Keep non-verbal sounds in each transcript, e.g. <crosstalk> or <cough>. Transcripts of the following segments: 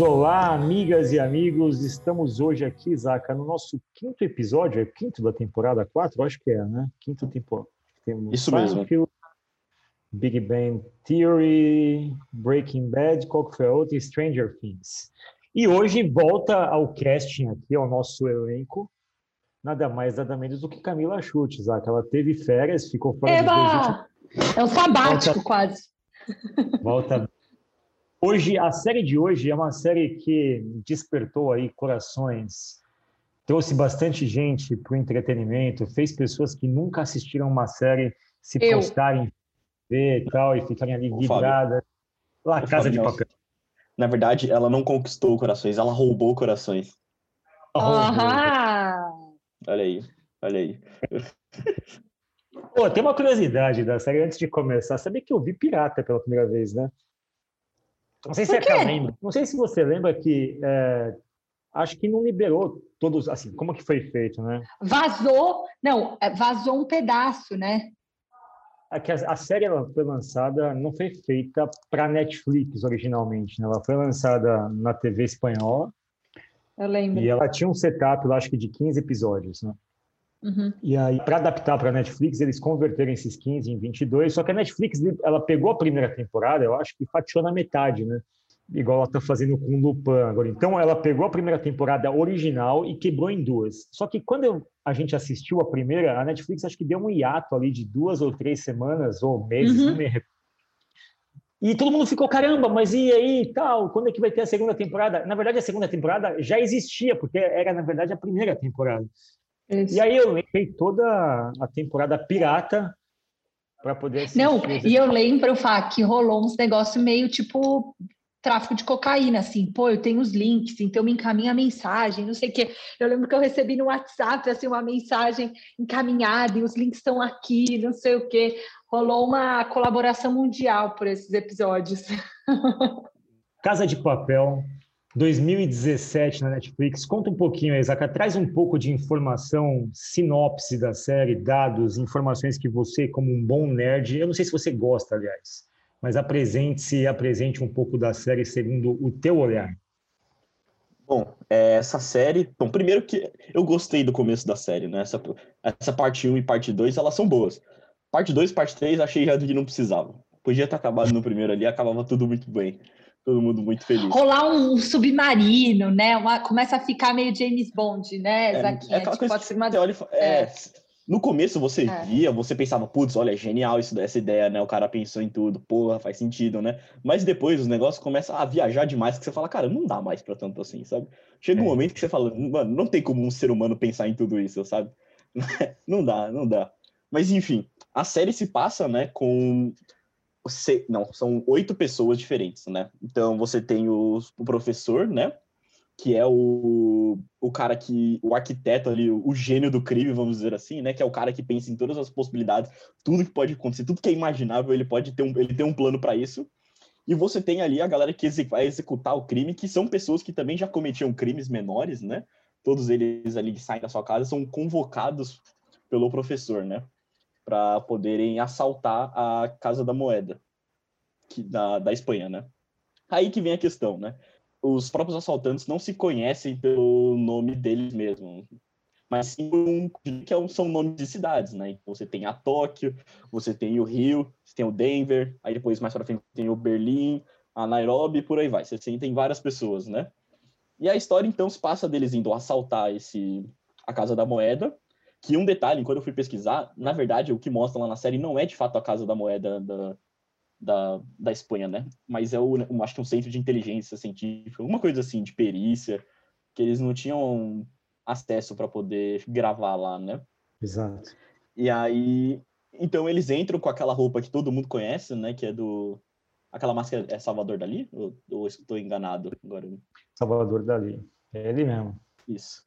Olá, amigas e amigos. Estamos hoje aqui, Zaca, no nosso quinto episódio. É quinto da temporada 4? Acho que é, né? Quinto temporada. Temos Isso mesmo. Big Bang Theory, Breaking Bad, qual que foi a outra? Stranger Things. E hoje volta ao casting aqui, ao nosso elenco, nada mais, nada menos do que Camila Chutes, Zaca. Ela teve férias, ficou fora Eba! dois últimos... É um sabático, volta... quase. Volta Hoje, a série de hoje é uma série que despertou aí corações, trouxe bastante gente para o entretenimento, fez pessoas que nunca assistiram uma série se Eu. postarem, ver e tal, e ficarem ali vidradas. Lá, Casa de Papel. Na verdade, ela não conquistou corações, ela roubou corações. Uhum. Olha aí, olha aí. Pô, tem uma curiosidade da série antes de começar. Sabia que eu vi Pirata pela primeira vez, né? Não sei se é lembra. Não sei se você lembra que é, acho que não liberou todos, assim, como que foi feito, né? Vazou, não, é, vazou um pedaço, né? É que a, a série ela foi lançada, não foi feita para Netflix originalmente, né? Ela foi lançada na TV espanhola. Eu lembro. E ela tinha um setup, eu acho que de 15 episódios, né? Uhum. E aí, para adaptar para a Netflix, eles converteram esses 15 em 22. Só que a Netflix, ela pegou a primeira temporada, eu acho que fatiou na metade, né? Igual ela está fazendo com o Lupin agora. Então, ela pegou a primeira temporada original e quebrou em duas. Só que quando a gente assistiu a primeira, a Netflix acho que deu um hiato ali de duas ou três semanas ou meses, uhum. não me e todo mundo ficou, caramba, mas e aí tal? Quando é que vai ter a segunda temporada? Na verdade, a segunda temporada já existia, porque era, na verdade, a primeira temporada. Isso. E aí eu lembrei toda a temporada pirata para poder assistir. Não, e eu lembro, Fá, que rolou uns negócios meio tipo tráfico de cocaína, assim, pô, eu tenho os links, então me encaminha a mensagem, não sei o quê. Eu lembro que eu recebi no WhatsApp, assim, uma mensagem encaminhada e os links estão aqui, não sei o quê. Rolou uma colaboração mundial por esses episódios. <laughs> Casa de Papel, 2017 na Netflix. Conta um pouquinho, Isaac, traz um pouco de informação, sinopse da série, dados, informações que você, como um bom nerd, eu não sei se você gosta, aliás, mas apresente-se e apresente um pouco da série segundo o teu olhar. Bom, é, essa série. Bom, primeiro que eu gostei do começo da série, né? Essa, essa parte 1 e parte 2, elas são boas. Parte 2 e parte 3, achei já que não precisava. Podia ter acabado no primeiro ali, acabava tudo muito bem todo mundo muito feliz. Rolar um submarino, né? Uma, começa a ficar meio James Bond, né, é, Zaquinha? É, aquela tipo, coisa que uma... olha, é, é. No começo você é. via, você pensava, putz, olha, é genial isso, essa ideia, né? O cara pensou em tudo, porra, faz sentido, né? Mas depois os negócios começam a viajar demais, que você fala, cara, não dá mais pra tanto assim, sabe? Chega um momento que você fala, mano, não tem como um ser humano pensar em tudo isso, sabe? <laughs> não dá, não dá. Mas enfim, a série se passa, né, com você, não, são oito pessoas diferentes, né? Então você tem o, o, professor, né? Que é o, o cara que. O arquiteto ali, o, o, gênio do crime, vamos dizer assim, né? Que é o cara que pensa em todas as possibilidades, tudo que pode acontecer, tudo que é imaginável, ele pode ter um, ele tem um plano para isso. E você tem ali a galera que vai executar o crime, que são pessoas que também já cometiam crimes menores, né? Todos eles ali que saem da sua casa são convocados pelo professor, né? Para poderem assaltar a Casa da Moeda que, da, da Espanha, né? Aí que vem a questão, né? Os próprios assaltantes não se conhecem pelo nome deles mesmos, mas sim um, que é são nomes de cidades, né? Então você tem a Tóquio, você tem o Rio, você tem o Denver, aí depois mais para frente tem o Berlim, a Nairobi, por aí vai. Você tem várias pessoas, né? E a história então se passa deles indo assaltar esse a Casa da Moeda que um detalhe, quando eu fui pesquisar, na verdade, o que mostra lá na série não é de fato a Casa da Moeda da, da, da Espanha, né? Mas é o, um, acho que um centro de inteligência científica, alguma coisa assim, de perícia, que eles não tinham acesso para poder gravar lá, né? Exato. E aí, então eles entram com aquela roupa que todo mundo conhece, né? Que é do. Aquela máscara é Salvador Dali? Ou, ou estou enganado agora? Salvador Dali. É ele mesmo. Isso.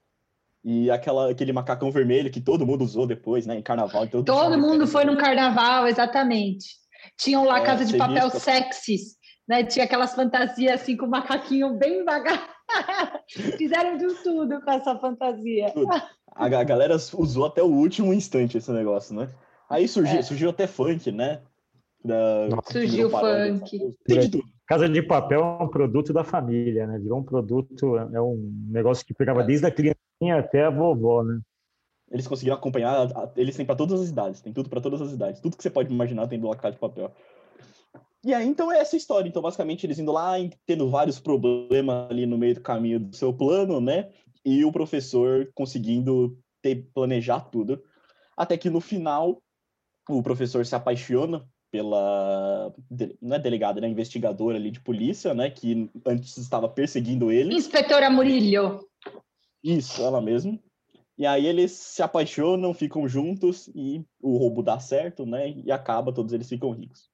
E aquela, aquele macacão vermelho que todo mundo usou depois, né? Em carnaval. Todo, todo mundo foi no carnaval, exatamente. Tinham lá é, Casa de Papel visto. sexys, né? Tinha aquelas fantasias assim com o macaquinho bem vagar. <laughs> Fizeram de tudo com essa fantasia. A, a, galera usou até o último instante esse negócio, né? Aí surgiu, é. surgiu até funk, né? Da, surgiu funk. Tem de tudo. Casa de Papel é um produto da família, né? Virou um produto, é um negócio que pegava é. desde a criancinha até a vovó, né? Eles conseguiram acompanhar, eles têm para todas as idades, tem tudo para todas as idades. Tudo que você pode imaginar tem do Casa de Papel. E aí, então, é essa história. Então, basicamente, eles indo lá, tendo vários problemas ali no meio do caminho do seu plano, né? E o professor conseguindo ter, planejar tudo. Até que no final, o professor se apaixona pela não é delegada, né, investigadora ali de polícia, né, que antes estava perseguindo ele. Inspetora Murillo. Isso, ela mesma. E aí eles se apaixonam, ficam juntos e o roubo dá certo, né, e acaba, todos eles ficam ricos.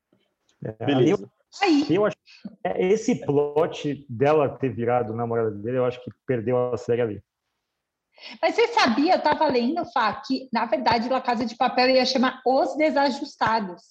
É, Beleza. Aí, eu acho é, esse plot dela ter virado namorada dele, eu acho que perdeu a série ali. Mas você sabia, eu estava lendo, Fá, que na verdade La Casa de Papel ia chamar Os Desajustados.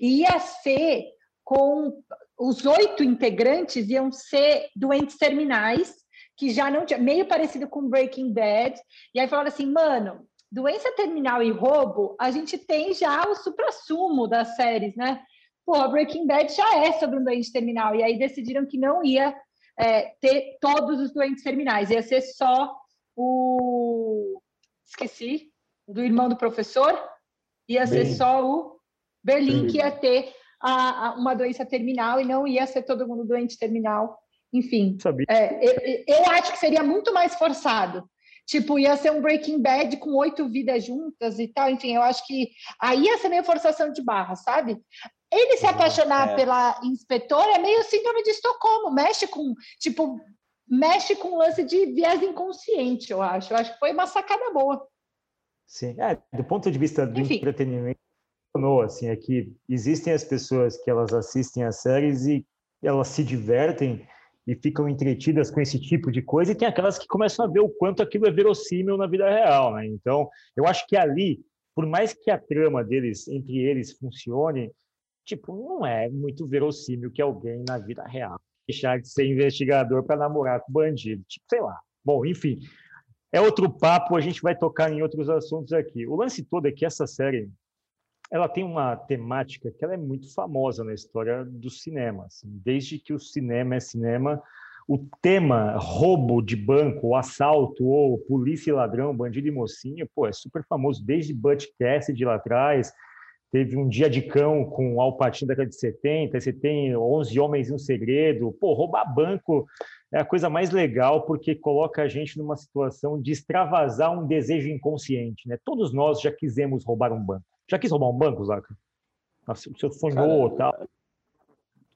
E ia ser com os oito integrantes iam ser doentes terminais, que já não tinha, meio parecido com Breaking Bad. E aí falaram assim, mano, doença terminal e roubo, a gente tem já o supra-sumo das séries, né? Pô, Breaking Bad já é sobre um doente terminal. E aí decidiram que não ia é, ter todos os doentes terminais, ia ser só o. Esqueci, do irmão do professor, ia ser só o Berlim, que ia ter a, a, uma doença terminal e não ia ser todo mundo doente terminal. Enfim, é, eu, eu acho que seria muito mais forçado. Tipo, ia ser um Breaking Bad com oito vidas juntas e tal. Enfim, eu acho que aí ia ser meio forçação de barra, sabe? Ele se apaixonar é. pela inspetora é meio síndrome de Estocolmo, mexe com, tipo, mexe com o lance de viés inconsciente, eu acho. Eu acho que foi uma sacada boa. Sim, é, do ponto de vista do Enfim. entretenimento, assim, é que existem as pessoas que elas assistem as séries e elas se divertem e ficam entretidas com esse tipo de coisa, e tem aquelas que começam a ver o quanto aquilo é verossímil na vida real, né? Então, eu acho que ali, por mais que a trama deles, entre eles, funcione, tipo, não é muito verossímil que alguém na vida real deixar de ser investigador para namorar com bandido. Tipo, sei lá. Bom, enfim, é outro papo, a gente vai tocar em outros assuntos aqui. O lance todo é que essa série ela tem uma temática que ela é muito famosa na história do cinema. Assim. Desde que o cinema é cinema, o tema roubo de banco, assalto, ou polícia e ladrão, bandido e mocinho, pô, é super famoso desde Butch Cassidy lá atrás, teve um Dia de Cão com o Alpatino da década de 70, você tem 11 Homens e um Segredo. Pô, roubar banco é a coisa mais legal porque coloca a gente numa situação de extravasar um desejo inconsciente, né? Todos nós já quisemos roubar um banco. Já quis roubar um banco, Zaca? Nossa, o senhor sonhou tal.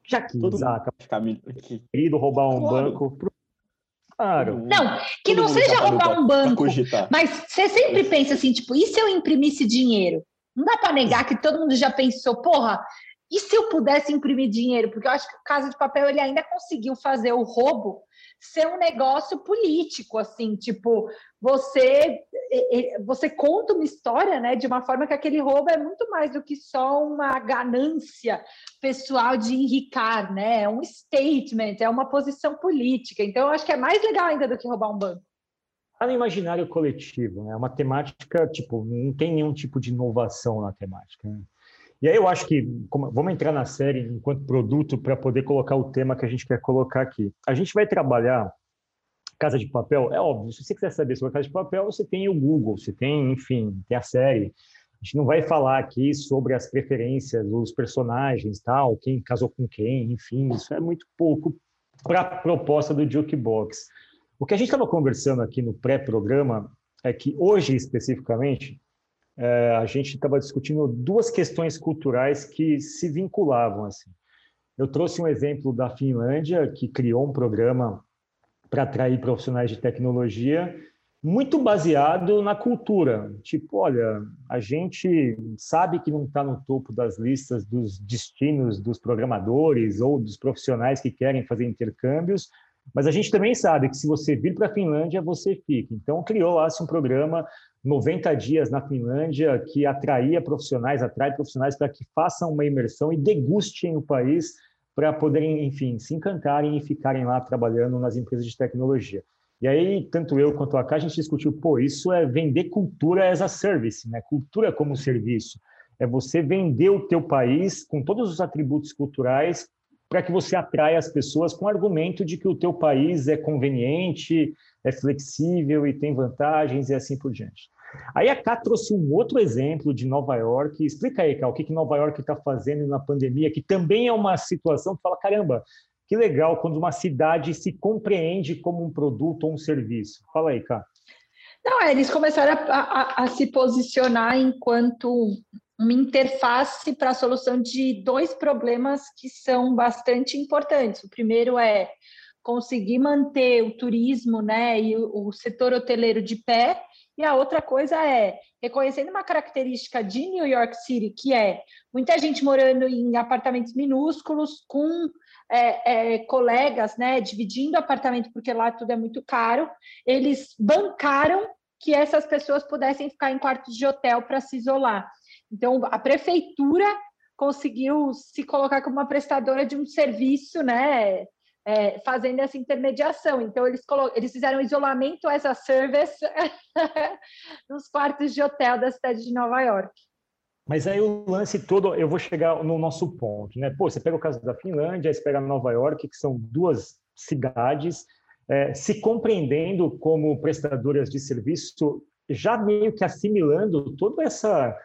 Já quis, Todo Zaca. Querido roubar um claro. banco. Claro. Não, que Todo não seja roubar um banco, mas você sempre pensa assim, tipo, e se eu imprimisse dinheiro? Não dá para negar que todo mundo já pensou, porra, e se eu pudesse imprimir dinheiro? Porque eu acho que o Casa de Papel ele ainda conseguiu fazer o roubo ser um negócio político, assim, tipo, você você conta uma história, né, de uma forma que aquele roubo é muito mais do que só uma ganância pessoal de enricar, né? É um statement, é uma posição política. Então, eu acho que é mais legal ainda do que roubar um banco está no imaginário coletivo, né? É uma temática, tipo, não tem nenhum tipo de inovação na temática. Né? E aí eu acho que como, vamos entrar na série enquanto produto para poder colocar o tema que a gente quer colocar aqui. A gente vai trabalhar Casa de Papel, é óbvio, se você quiser saber sobre a Casa de Papel, você tem o Google, você tem, enfim, tem a série. A gente não vai falar aqui sobre as preferências dos personagens, tal, quem casou com quem, enfim, isso é muito pouco para a proposta do Jukebox. O que a gente estava conversando aqui no pré-programa é que hoje, especificamente, é, a gente estava discutindo duas questões culturais que se vinculavam. Assim. Eu trouxe um exemplo da Finlândia, que criou um programa para atrair profissionais de tecnologia, muito baseado na cultura. Tipo, olha, a gente sabe que não está no topo das listas dos destinos dos programadores ou dos profissionais que querem fazer intercâmbios, mas a gente também sabe que se você vir para a Finlândia, você fica. Então, criou lá um programa 90 dias na Finlândia que atraía profissionais, atrai profissionais para que façam uma imersão e degustem o país para poderem, enfim, se encantarem e ficarem lá trabalhando nas empresas de tecnologia. E aí, tanto eu quanto a Cá, a gente discutiu, pô, isso é vender cultura as a service, né? Cultura como serviço. É você vender o teu país com todos os atributos culturais para que você atraia as pessoas com o argumento de que o teu país é conveniente, é flexível e tem vantagens e assim por diante. Aí a Cá trouxe um outro exemplo de Nova York. Explica aí, Cá, o que, que Nova York está fazendo na pandemia, que também é uma situação que fala, caramba, que legal quando uma cidade se compreende como um produto ou um serviço. Fala aí, Cá. Não, é, eles começaram a, a, a se posicionar enquanto uma interface para a solução de dois problemas que são bastante importantes. O primeiro é conseguir manter o turismo né, e o, o setor hoteleiro de pé, e a outra coisa é reconhecendo uma característica de New York City, que é muita gente morando em apartamentos minúsculos, com é, é, colegas, né, dividindo apartamento, porque lá tudo é muito caro, eles bancaram que essas pessoas pudessem ficar em quartos de hotel para se isolar. Então, a prefeitura conseguiu se colocar como uma prestadora de um serviço, né, é, fazendo essa intermediação. Então, eles, eles fizeram isolamento as a service <laughs> nos quartos de hotel da cidade de Nova York. Mas aí o lance todo, eu vou chegar no nosso ponto, né? Pô, você pega o caso da Finlândia, você pega Nova York, que são duas cidades é, se compreendendo como prestadoras de serviço, já meio que assimilando toda essa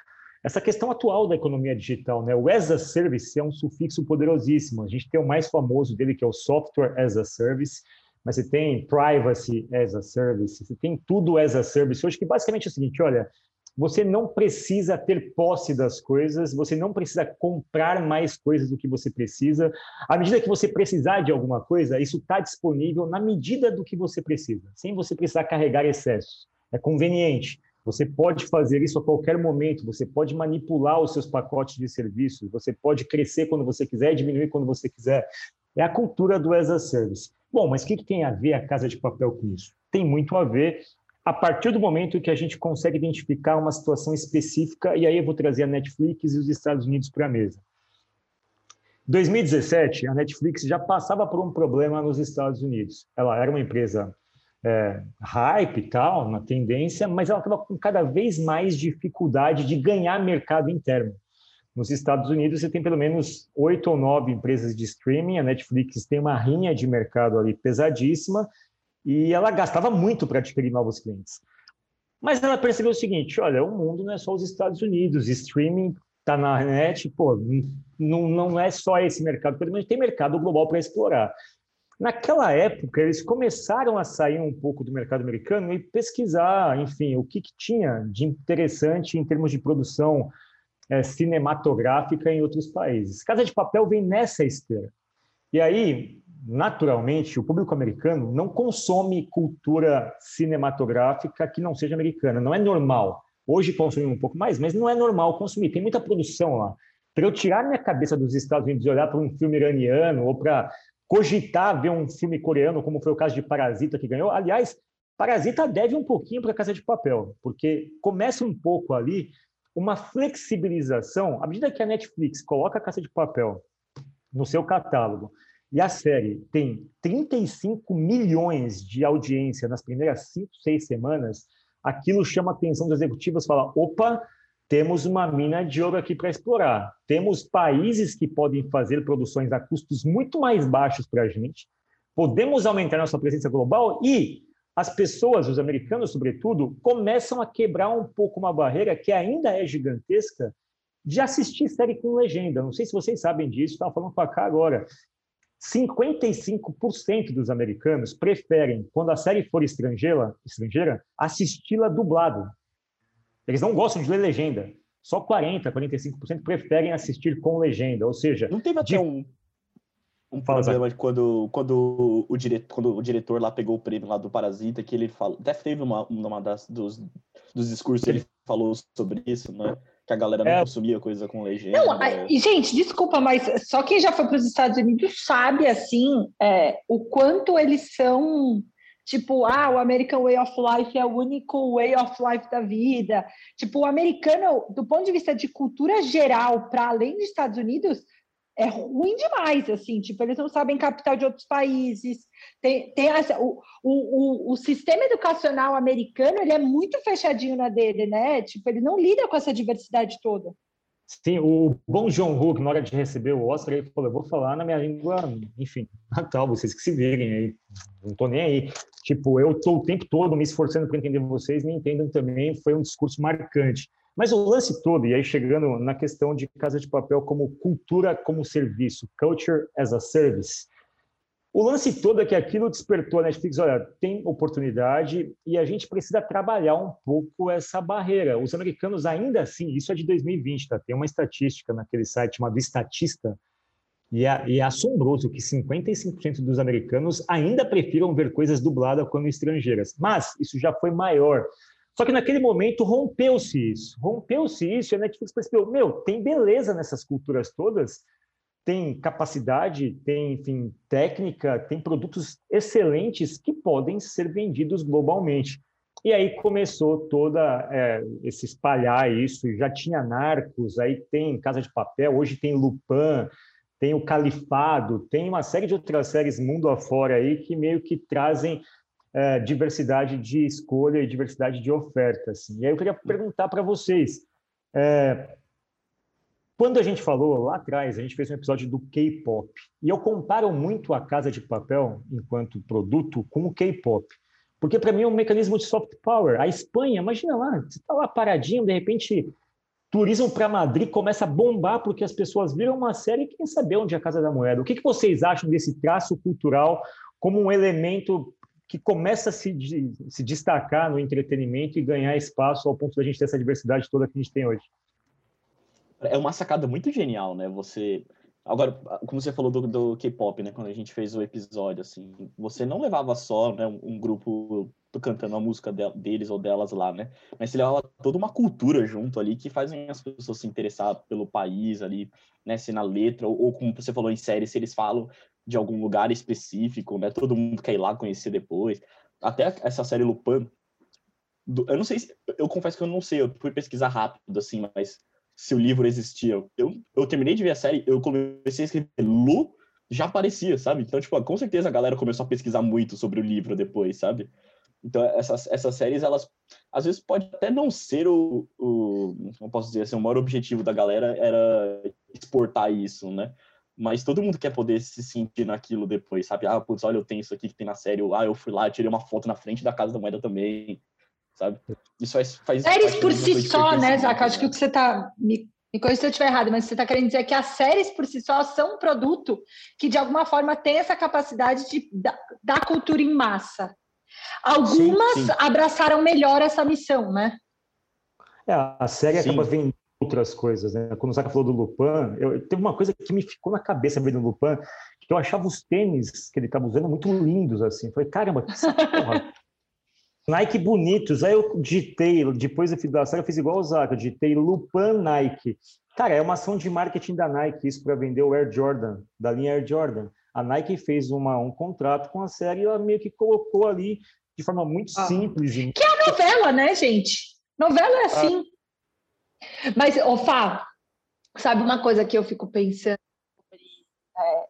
essa questão atual da economia digital, né? O as a service é um sufixo poderosíssimo. A gente tem o mais famoso dele que é o software as a service, mas você tem privacy as a service, você tem tudo as a service. Hoje que basicamente é o seguinte, olha, você não precisa ter posse das coisas, você não precisa comprar mais coisas do que você precisa. À medida que você precisar de alguma coisa, isso está disponível na medida do que você precisa, sem você precisar carregar excessos. É conveniente. Você pode fazer isso a qualquer momento, você pode manipular os seus pacotes de serviços, você pode crescer quando você quiser, diminuir quando você quiser. É a cultura do as a service. Bom, mas o que, que tem a ver a casa de papel com isso? Tem muito a ver a partir do momento que a gente consegue identificar uma situação específica, e aí eu vou trazer a Netflix e os Estados Unidos para a mesa. 2017, a Netflix já passava por um problema nos Estados Unidos. Ela era uma empresa é, hype e tal, na tendência, mas ela estava com cada vez mais dificuldade de ganhar mercado interno. Nos Estados Unidos, você tem pelo menos oito ou nove empresas de streaming, a Netflix tem uma rinha de mercado ali pesadíssima, e ela gastava muito para adquirir novos clientes. Mas ela percebeu o seguinte: olha, o mundo não é só os Estados Unidos, streaming está na net, pô, não, não é só esse mercado, pelo menos tem mercado global para explorar. Naquela época, eles começaram a sair um pouco do mercado americano e pesquisar, enfim, o que, que tinha de interessante em termos de produção é, cinematográfica em outros países. Casa de Papel vem nessa esteira. E aí, naturalmente, o público americano não consome cultura cinematográfica que não seja americana. Não é normal. Hoje consumimos um pouco mais, mas não é normal consumir. Tem muita produção lá. Para eu tirar minha cabeça dos Estados Unidos e olhar para um filme iraniano ou para cogitar ver um filme coreano, como foi o caso de Parasita que ganhou. Aliás, Parasita deve um pouquinho para a Casa de Papel, porque começa um pouco ali uma flexibilização. À medida que a Netflix coloca a Casa de Papel no seu catálogo e a série tem 35 milhões de audiência nas primeiras cinco, seis semanas, aquilo chama a atenção dos executivos, fala, opa, temos uma mina de ouro aqui para explorar. Temos países que podem fazer produções a custos muito mais baixos para a gente. Podemos aumentar nossa presença global e as pessoas, os americanos sobretudo, começam a quebrar um pouco uma barreira que ainda é gigantesca de assistir série com legenda. Não sei se vocês sabem disso, estava falando com a cá agora. 55% dos americanos preferem, quando a série for estrangeira, estrangeira assisti-la dublado. Eles não gostam de ler legenda. Só 40, 45% preferem assistir com legenda, ou seja... Não teve até de... um, um problema de quando, quando, o diretor, quando o diretor lá pegou o prêmio lá do Parasita, que ele falou... Até teve uma, uma das, dos, dos discursos, ele falou sobre isso, né? Que a galera não é. consumia coisa com legenda. Não, gente, desculpa, mas só quem já foi para os Estados Unidos sabe, assim, é, o quanto eles são tipo, ah, o American Way of Life é o único way of life da vida. Tipo, o americano, do ponto de vista de cultura geral, para além dos Estados Unidos, é ruim demais, assim, tipo, eles não sabem capital de outros países. Tem, tem essa, o, o, o, sistema educacional americano, ele é muito fechadinho na dele, né? Tipo, ele não lida com essa diversidade toda. Sim, o bom John Hook, na hora de receber o Oscar, ele falou: eu vou falar na minha língua, enfim, <laughs> natal, vocês que se virem aí, não tô nem aí. Tipo, eu tô o tempo todo me esforçando para entender vocês, me entendam também, foi um discurso marcante. Mas o lance todo, e aí chegando na questão de Casa de Papel como cultura como serviço, culture as a service, o lance todo é que aquilo despertou a Netflix, olha, tem oportunidade e a gente precisa trabalhar um pouco essa barreira. Os americanos ainda assim, isso é de 2020, tá? Tem uma estatística naquele site chamado Estatista, e é, e é assombroso que 55% dos americanos ainda prefiram ver coisas dubladas quando estrangeiras. Mas isso já foi maior. Só que naquele momento rompeu-se isso. Rompeu-se isso e a Netflix percebeu, meu, tem beleza nessas culturas todas, tem capacidade, tem, enfim, técnica, tem produtos excelentes que podem ser vendidos globalmente. E aí começou toda é, esse espalhar isso. Já tinha Narcos, aí tem Casa de Papel, hoje tem Lupin, tem o Califado, tem uma série de outras séries mundo afora aí que meio que trazem é, diversidade de escolha e diversidade de oferta. Assim. E aí eu queria perguntar para vocês, é, quando a gente falou lá atrás, a gente fez um episódio do K-pop. E eu comparo muito a Casa de Papel, enquanto produto, com o K-pop. Porque para mim é um mecanismo de soft power. A Espanha, imagina lá, você está lá paradinho, de repente turismo para Madrid começa a bombar porque as pessoas viram uma série e querem saber onde é a Casa da Moeda. O que, que vocês acham desse traço cultural como um elemento que começa a se, se destacar no entretenimento e ganhar espaço ao ponto da gente ter essa diversidade toda que a gente tem hoje? É uma sacada muito genial, né? Você. Agora, como você falou do, do K-pop, né? Quando a gente fez o episódio, assim, você não levava só né, um grupo cantando a música de, deles ou delas lá, né? Mas você levava toda uma cultura junto ali que fazem as pessoas se interessar pelo país ali, né? Se na letra, ou, ou como você falou em série, se eles falam de algum lugar específico, né? Todo mundo quer ir lá conhecer depois. Até essa série Lupin, eu não sei se, eu confesso que eu não sei, eu fui pesquisar rápido, assim, mas se o livro existia. Eu, eu terminei de ver a série, eu comecei a escrever Lu, já aparecia, sabe? Então, tipo, com certeza a galera começou a pesquisar muito sobre o livro depois, sabe? Então, essas, essas séries, elas, às vezes, pode até não ser o, o não posso dizer assim, o maior objetivo da galera era exportar isso, né? Mas todo mundo quer poder se sentir naquilo depois, sabe? Ah, putz, olha, eu tenho isso aqui que tem na série. Ah, eu fui lá, tirei uma foto na frente da Casa da Moeda também sabe? Isso faz. faz séries por si só, né, Zaca? Acho que o que você está. Me, me corrija se eu estiver errado, mas você está querendo dizer que as séries por si só são um produto que, de alguma forma, tem essa capacidade de, da, da cultura em massa. Algumas sim, sim. abraçaram melhor essa missão, né? É, a série sim. acaba vendo outras coisas, né? Quando o Zaca falou do Lupin, eu, teve uma coisa que me ficou na cabeça vendo o Lupin, que eu achava os tênis que ele estava usando muito lindos, assim. Eu falei, caramba, que porra. Nike bonitos. Aí eu digitei, depois da série, eu fiz igual o Zaca, eu digitei Lupan Nike. Cara, é uma ação de marketing da Nike, isso para vender o Air Jordan, da linha Air Jordan. A Nike fez uma, um contrato com a série e ela meio que colocou ali de forma muito ah. simples. Que é a novela, né, gente? Novela é assim. Ah. Mas, ô Fá, sabe uma coisa que eu fico pensando sobre é,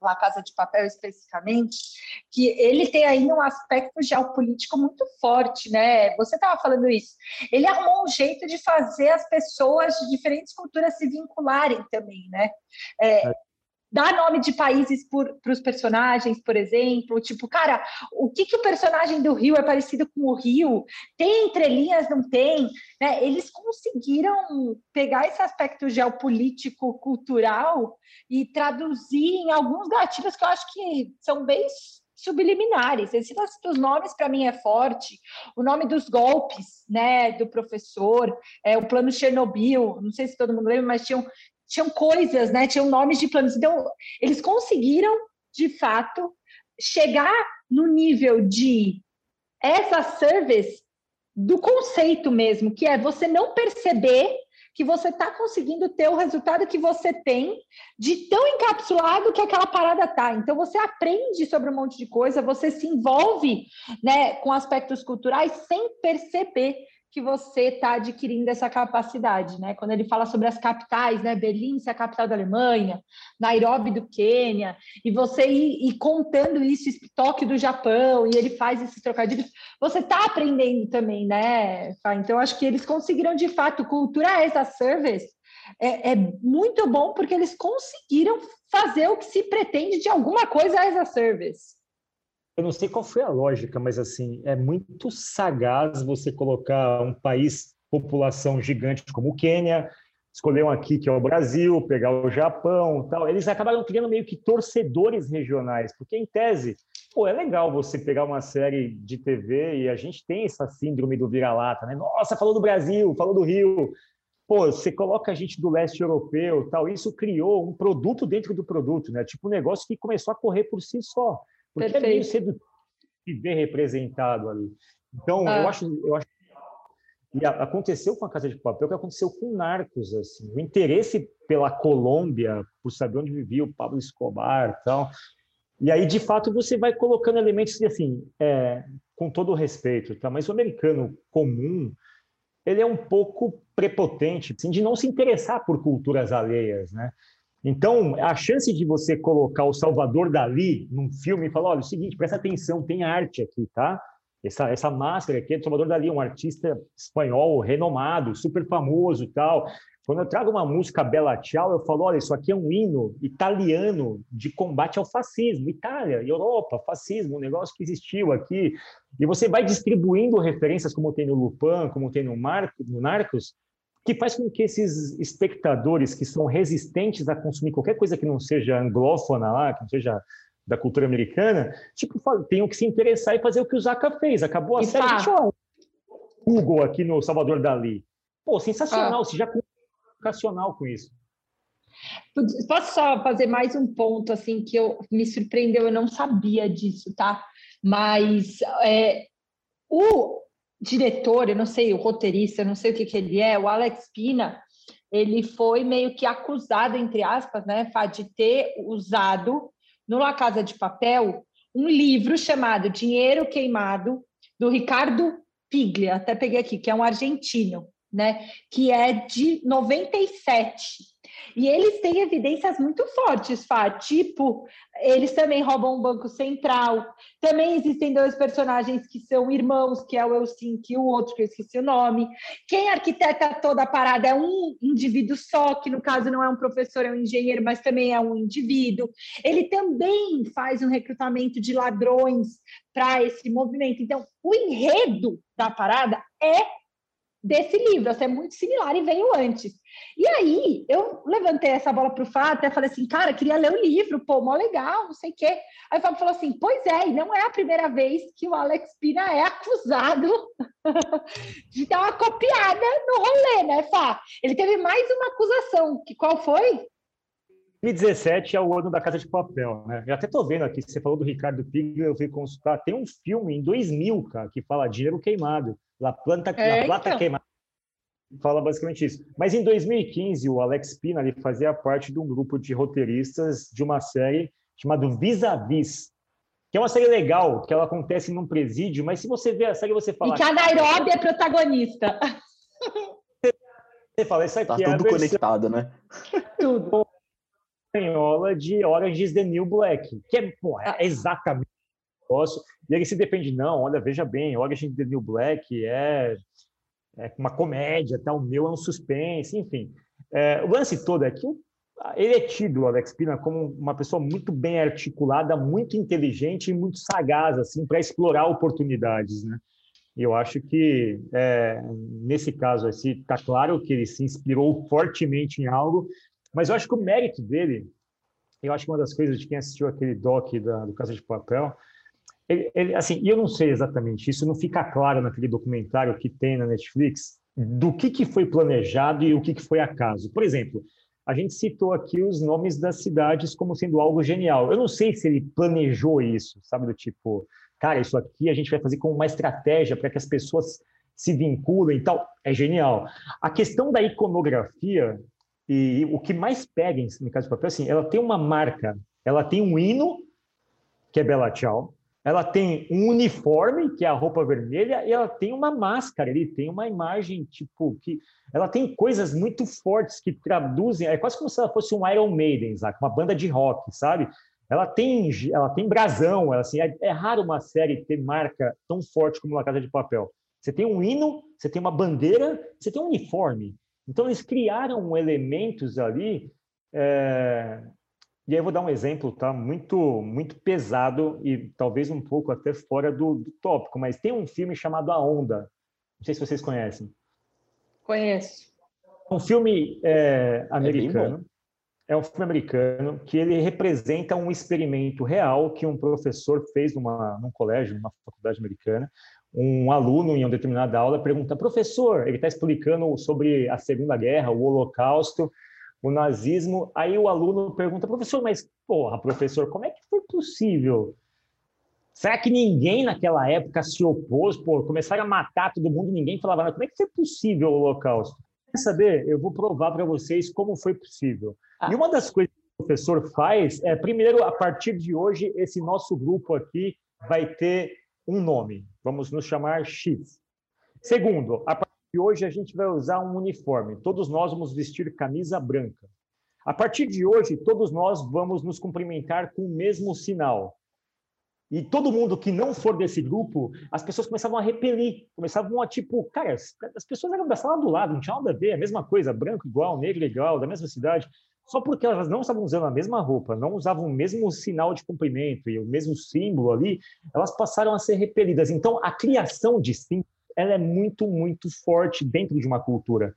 La Casa de Papel especificamente, que ele tem aí um aspecto geopolítico muito forte, né? Você estava falando isso. Ele arrumou um jeito de fazer as pessoas de diferentes culturas se vincularem também, né? É, é dar nome de países para os personagens, por exemplo. Tipo, cara, o que, que o personagem do Rio é parecido com o Rio? Tem entrelinhas, não tem? Né? Eles conseguiram pegar esse aspecto geopolítico, cultural e traduzir em alguns gatilhos que eu acho que são bem subliminares. Esse lance dos nomes, para mim, é forte. O nome dos golpes, né, do professor, é, o plano Chernobyl, não sei se todo mundo lembra, mas tinham tinham coisas, né? Tinham nomes de planos. Então, eles conseguiram, de fato, chegar no nível de essa service do conceito mesmo, que é você não perceber que você está conseguindo ter o resultado que você tem de tão encapsulado que aquela parada tá. Então você aprende sobre um monte de coisa, você se envolve, né, com aspectos culturais sem perceber que você está adquirindo essa capacidade, né? Quando ele fala sobre as capitais, né? Berlim ser a capital da Alemanha, Nairobi do Quênia, e você ir, ir contando isso, Tóquio do Japão, e ele faz esses trocadilhos, você está aprendendo também, né? Então, acho que eles conseguiram, de fato, cultura as a service, é, é, muito bom porque eles conseguiram fazer o que se pretende de alguma coisa as a service. Eu não sei qual foi a lógica, mas assim, é muito sagaz você colocar um país, população gigante como o Quênia, escolher um aqui que é o Brasil, pegar o Japão, tal. Eles acabaram criando meio que torcedores regionais, porque em tese, pô, é legal você pegar uma série de TV e a gente tem essa síndrome do vira-lata, né? Nossa, falou do Brasil, falou do Rio. Pô, você coloca a gente do leste europeu, tal. Isso criou um produto dentro do produto, né? Tipo um negócio que começou a correr por si só. Porque Perfeito. é meio cedo se ver representado ali. Então, ah. eu acho, eu acho e aconteceu com a Casa de Papel o que aconteceu com Narcos, assim, o interesse pela Colômbia, por saber onde vivia o Pablo Escobar, tal. E aí, de fato, você vai colocando elementos assim, é, com todo o respeito, tá? Mas o americano comum, ele é um pouco prepotente, assim, de não se interessar por culturas alheias, né? Então, a chance de você colocar o Salvador Dali num filme e falar, olha, é o seguinte, presta atenção, tem arte aqui, tá? Essa, essa máscara aqui é do Salvador Dali, um artista espanhol renomado, super famoso e tal. Quando eu trago uma música Bella Ciao, eu falo, olha, isso aqui é um hino italiano de combate ao fascismo. Itália, Europa, fascismo, um negócio que existiu aqui. E você vai distribuindo referências, como tem no Lupin, como tem no, Marco, no Narcos, que faz com que esses espectadores que são resistentes a consumir qualquer coisa que não seja anglófona lá, que não seja da cultura americana, tipo, tenham que se interessar e fazer o que o Zaca fez. Acabou a e série. Tá. Deixa eu Google aqui no Salvador Dali. Pô, sensacional, ah. você já educacional com isso. Posso só fazer mais um ponto assim que eu me surpreendeu, eu não sabia disso, tá? Mas é, o diretor, eu não sei, o roteirista, eu não sei o que, que ele é, o Alex Pina, ele foi meio que acusado, entre aspas, né, de ter usado no La Casa de Papel um livro chamado Dinheiro Queimado, do Ricardo Piglia, até peguei aqui, que é um argentino, né, que é de 97. E eles têm evidências muito fortes, Fá. Tipo, eles também roubam um banco central. Também existem dois personagens que são irmãos, que é o Elsin e o outro, que eu esqueci o nome. Quem arquiteta toda a parada é um indivíduo só, que no caso não é um professor, é um engenheiro, mas também é um indivíduo. Ele também faz um recrutamento de ladrões para esse movimento. Então, o enredo da parada é desse livro, assim, é muito similar e veio antes. E aí, eu levantei essa bola para o Fábio, até falei assim, cara, queria ler o livro, pô, mó legal, não sei o quê. Aí o Fábio falou assim, pois é, e não é a primeira vez que o Alex Pina é acusado <laughs> de dar uma copiada no rolê, né, Fá? Ele teve mais uma acusação, que qual foi? 2017 é o ano da Casa de Papel, né? Eu até tô vendo aqui, você falou do Ricardo Piglia, eu fui consultar, tem um filme em 2000, cara, que fala Dinheiro Queimado. La Planta, é, La Plata então. Queimada. Fala basicamente isso. Mas em 2015, o Alex Pina ele fazia parte de um grupo de roteiristas de uma série chamada Vis-a-Vis, que é uma série legal, que ela acontece num presídio, mas se você vê a série, você fala... E que a Nairobi é protagonista. Você fala, isso aqui tá é tudo conectado, né? Tudo. Espanhola de Orange is the New Black, que é, porra, é exatamente negócio. E ele se defende, não, olha, veja bem, Orange is the New Black é, é uma comédia, tá? o meu é um suspense, enfim. É, o lance todo é que ele é tido, Alex Pina, como uma pessoa muito bem articulada, muito inteligente e muito sagaz, assim, para explorar oportunidades, né? Eu acho que, é, nesse caso, está claro que ele se inspirou fortemente em algo, mas eu acho que o mérito dele, eu acho que uma das coisas de quem assistiu aquele doc da, do Casa de Papel, ele, ele, assim, e eu não sei exatamente, isso não fica claro naquele documentário que tem na Netflix, do que, que foi planejado e o que, que foi acaso. Por exemplo, a gente citou aqui os nomes das cidades como sendo algo genial. Eu não sei se ele planejou isso, sabe, do tipo, cara, isso aqui a gente vai fazer como uma estratégia para que as pessoas se vinculem e tal. É genial. A questão da iconografia e o que mais pega no caso do papel, assim, ela tem uma marca, ela tem um hino que é Bela Tchau, ela tem um uniforme, que é a roupa vermelha, e ela tem uma máscara, ele tem uma imagem, tipo, que ela tem coisas muito fortes que traduzem, é quase como se ela fosse um Iron Maiden, sabe? uma banda de rock, sabe? Ela tem, ela tem brasão, ela, assim, é, é raro uma série ter marca tão forte como La Casa de Papel. Você tem um hino, você tem uma bandeira, você tem um uniforme. Então, eles criaram elementos ali. É... E aí eu vou dar um exemplo, tá? Muito, muito pesado e talvez um pouco até fora do, do tópico, mas tem um filme chamado A Onda. Não sei se vocês conhecem. Conheço. Um filme é, é americano. É, é um filme americano que ele representa um experimento real que um professor fez numa, num colégio, numa faculdade americana, um aluno em uma determinada aula pergunta, professor, ele está explicando sobre a Segunda Guerra, o Holocausto, o nazismo. Aí o aluno pergunta, professor, mas porra, professor, como é que foi possível? Será que ninguém naquela época se opôs? Pô, começaram a matar todo mundo, ninguém falava, como é que foi possível o Holocausto? Quer saber? Eu vou provar para vocês como foi possível. Ah. E uma das coisas que o professor faz é, primeiro, a partir de hoje, esse nosso grupo aqui vai ter um nome. Vamos nos chamar X. Segundo, a partir de hoje a gente vai usar um uniforme. Todos nós vamos vestir camisa branca. A partir de hoje, todos nós vamos nos cumprimentar com o mesmo sinal. E todo mundo que não for desse grupo, as pessoas começavam a repelir, começavam a tipo, cara, as pessoas eram da sala do lado, não tinha nada a ver, a mesma coisa, branco igual, negro igual, da mesma cidade. Só porque elas não estavam usando a mesma roupa, não usavam o mesmo sinal de cumprimento e o mesmo símbolo ali, elas passaram a ser repelidas. Então, a criação de símbolos, ela é muito, muito forte dentro de uma cultura.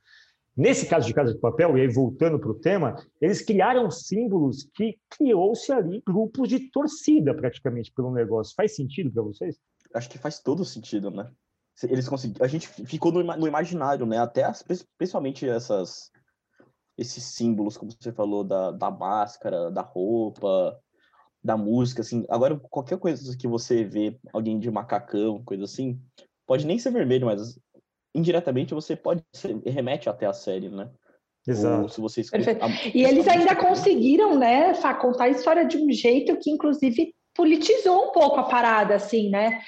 Nesse caso de Casa de Papel, e aí voltando para o tema, eles criaram símbolos que criou-se ali grupos de torcida praticamente pelo negócio. Faz sentido para vocês? Acho que faz todo sentido, né? Eles conseguiram, a gente ficou no, no imaginário, né? Até as, principalmente essas esses símbolos, como você falou, da, da máscara, da roupa, da música, assim. Agora, qualquer coisa que você vê alguém de macacão, coisa assim, pode nem ser vermelho, mas indiretamente você pode ser, remete até a série, né? Exato. Ou se você Perfeito. E eles ainda conseguiram, né, contar a história de um jeito que, inclusive, politizou um pouco a parada, assim, né?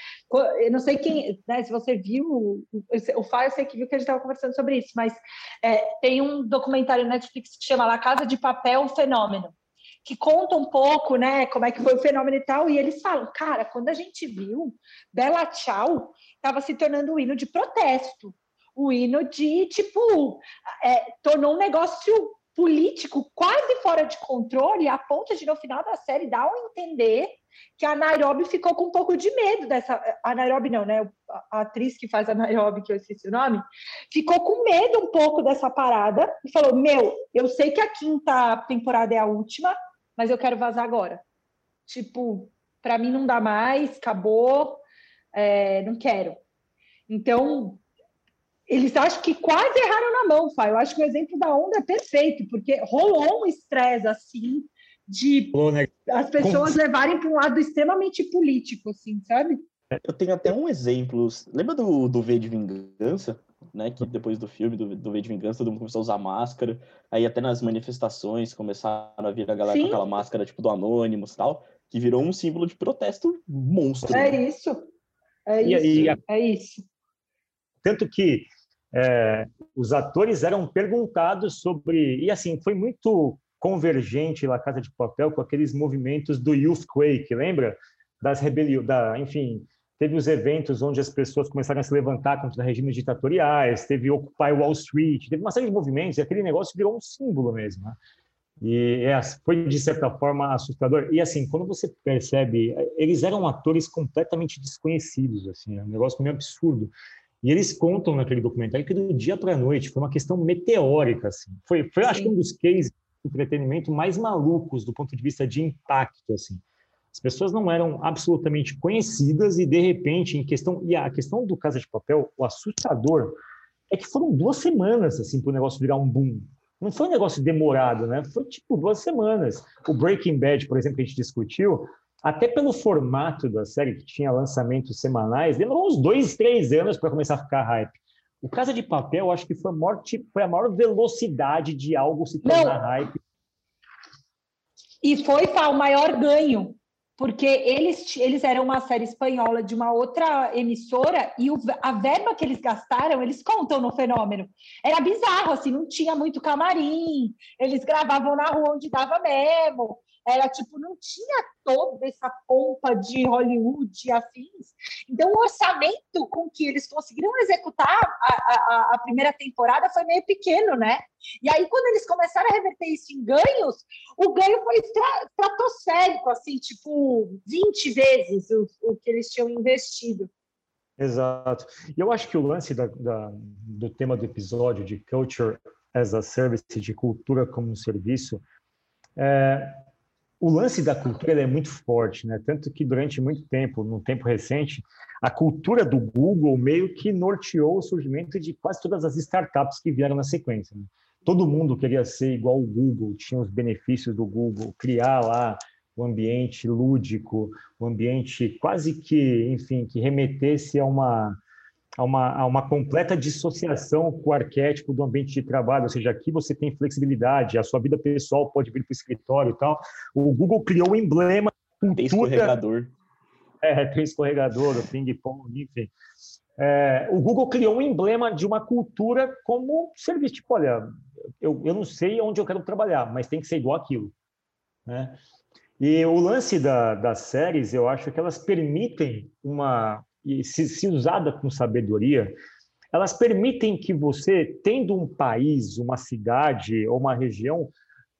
Eu não sei quem, né, se você viu, o Fábio, eu sei que viu que a gente estava conversando sobre isso, mas é, tem um documentário na Netflix que chama La Casa de Papel, o Fenômeno, que conta um pouco, né, como é que foi o fenômeno e tal, e eles falam, cara, quando a gente viu, Bela Tchau estava se tornando um hino de protesto, o um hino de, tipo, é, tornou um negócio político quase fora de controle, a ponto de, no final da série, dar a entender que a Nairobi ficou com um pouco de medo dessa. A Nairobi não, né? A atriz que faz a Nairobi, que eu esqueci o nome, ficou com medo um pouco dessa parada e falou: Meu, eu sei que a quinta temporada é a última, mas eu quero vazar agora. Tipo, para mim não dá mais, acabou, é, não quero. Então, eles acham que quase erraram na mão, Fá. Eu acho que o exemplo da onda é perfeito, porque rolou um estresse assim de né? as pessoas levarem para um lado extremamente político, assim, sabe? Eu tenho até um exemplo. Lembra do, do V de Vingança? Né, que depois do filme, do, do V de Vingança, todo mundo começou a usar máscara. Aí até nas manifestações começaram a vir a galera Sim. com aquela máscara tipo do Anônimos e tal, que virou um símbolo de protesto monstro. É né? isso. É e, isso. E a... É isso. Tanto que é, os atores eram perguntados sobre. E assim, foi muito convergente La Casa de Papel com aqueles movimentos do Youthquake, lembra? Das rebeliões, da, enfim, teve os eventos onde as pessoas começaram a se levantar contra regimes ditatoriais, teve Occupy Wall Street, teve uma série de movimentos e aquele negócio virou um símbolo mesmo. Né? E é, foi, de certa forma, assustador. E, assim, quando você percebe, eles eram atores completamente desconhecidos, assim, é um negócio meio absurdo. E eles contam naquele documentário que do dia para a noite foi uma questão meteórica, assim. Foi, foi acho que um dos cases entretenimento mais malucos do ponto de vista de impacto, assim. As pessoas não eram absolutamente conhecidas e, de repente, em questão... E a questão do Casa de Papel, o assustador, é que foram duas semanas, assim, para o negócio virar um boom. Não foi um negócio demorado, né? Foi, tipo, duas semanas. O Breaking Bad, por exemplo, que a gente discutiu, até pelo formato da série, que tinha lançamentos semanais, demorou uns dois, três anos para começar a ficar hype. O Casa de Papel, acho que foi a maior, tipo, foi a maior velocidade de algo se tornar Não. hype. E foi o maior ganho, porque eles, eles eram uma série espanhola de uma outra emissora e o, a verba que eles gastaram, eles contam no fenômeno. Era bizarro, assim, não tinha muito camarim, eles gravavam na rua onde dava mesmo. Era tipo, não tinha toda essa pompa de Hollywood e afins. Então, o orçamento com que eles conseguiram executar a, a, a primeira temporada foi meio pequeno, né? E aí, quando eles começaram a reverter isso em ganhos, o ganho foi estratosférico, assim, tipo, 20 vezes o, o que eles tinham investido. Exato. E eu acho que o lance da, da, do tema do episódio de Culture as a Service, de cultura como um serviço, é, o lance da cultura é muito forte, né? Tanto que durante muito tempo, no tempo recente, a cultura do Google meio que norteou o surgimento de quase todas as startups que vieram na sequência. Né? Todo mundo queria ser igual o Google, tinha os benefícios do Google, criar lá o ambiente lúdico, o ambiente quase que, enfim, que remetesse a uma a uma, a uma completa dissociação com o arquétipo do ambiente de trabalho, ou seja, aqui você tem flexibilidade, a sua vida pessoal pode vir para o escritório e tal. O Google criou um emblema. Cultura... Tem escorregador. É, tem escorregador, o ping-pong, enfim. É, o Google criou um emblema de uma cultura como serviço. Tipo, olha, eu, eu não sei onde eu quero trabalhar, mas tem que ser igual aquilo. Né? E o lance da, das séries, eu acho que elas permitem uma, e se, se usada com sabedoria, elas permitem que você, tendo um país, uma cidade ou uma região,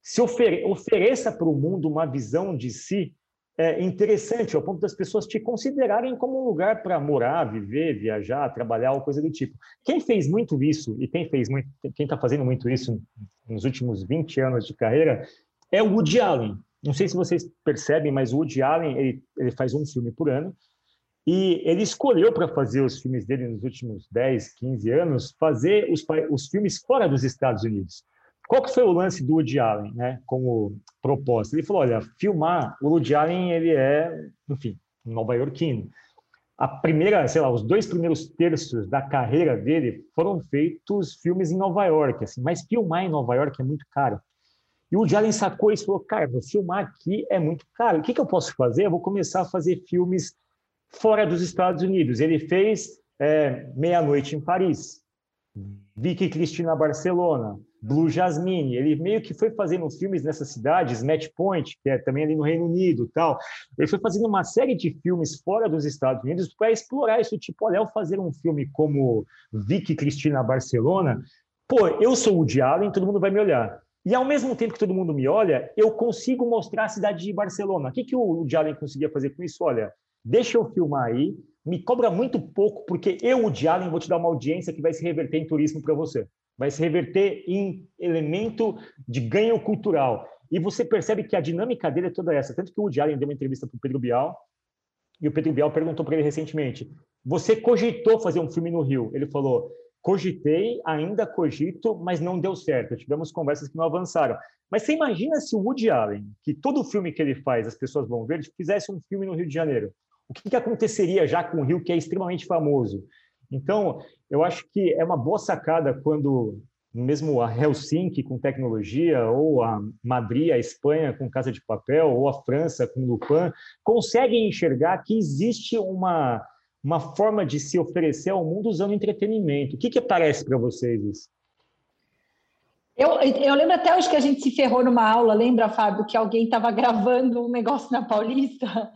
se ofere ofereça para o mundo uma visão de si é, interessante, ao ponto das pessoas te considerarem como um lugar para morar, viver, viajar, trabalhar, ou coisa do tipo. Quem fez muito isso, e quem fez muito, quem está fazendo muito isso nos últimos 20 anos de carreira, é o Woody Allen. Não sei se vocês percebem, mas o Woody Allen ele, ele faz um filme por ano, e ele escolheu para fazer os filmes dele nos últimos 10, 15 anos, fazer os, os filmes fora dos Estados Unidos. Qual que foi o lance do Woody Allen, né, como proposta? Ele falou, olha, filmar, o Woody Allen, ele é, enfim, nova-iorquino. A primeira, sei lá, os dois primeiros terços da carreira dele foram feitos filmes em Nova York, assim, mas filmar em Nova York é muito caro. E o Woody Allen sacou isso e falou, cara, filmar aqui é muito caro. O que, que eu posso fazer? Eu vou começar a fazer filmes fora dos Estados Unidos. Ele fez é, Meia-Noite em Paris, Vicky Cristina Barcelona, Blue Jasmine. Ele meio que foi fazendo filmes nessas cidades, Match Point, que é também ali no Reino Unido, tal. Ele foi fazendo uma série de filmes fora dos Estados Unidos para explorar isso. Tipo, olha, ao fazer um filme como Vicky Cristina Barcelona, pô, eu sou o Woody Allen, todo mundo vai me olhar. E ao mesmo tempo que todo mundo me olha, eu consigo mostrar a cidade de Barcelona. O que, que o Allen conseguia fazer com isso? Olha, deixa eu filmar aí, me cobra muito pouco, porque eu, o Allen, vou te dar uma audiência que vai se reverter em turismo para você. Vai se reverter em elemento de ganho cultural. E você percebe que a dinâmica dele é toda essa. Tanto que o Woody Allen deu uma entrevista para o Pedro Bial, e o Pedro Bial perguntou para ele recentemente: Você cogitou fazer um filme no Rio? Ele falou: Cogitei, ainda cogito, mas não deu certo. Tivemos conversas que não avançaram. Mas você imagina se o Woody Allen, que todo filme que ele faz as pessoas vão ver, fizesse um filme no Rio de Janeiro o que, que aconteceria já com o Rio, que é extremamente famoso? Então, eu acho que é uma boa sacada quando mesmo a Helsinki com tecnologia, ou a Madrid, a Espanha com Casa de Papel, ou a França com Lupin, conseguem enxergar que existe uma, uma forma de se oferecer ao mundo usando entretenimento. O que, que parece para vocês isso? Eu, eu lembro até hoje que a gente se ferrou numa aula, lembra, Fábio, que alguém estava gravando um negócio na Paulista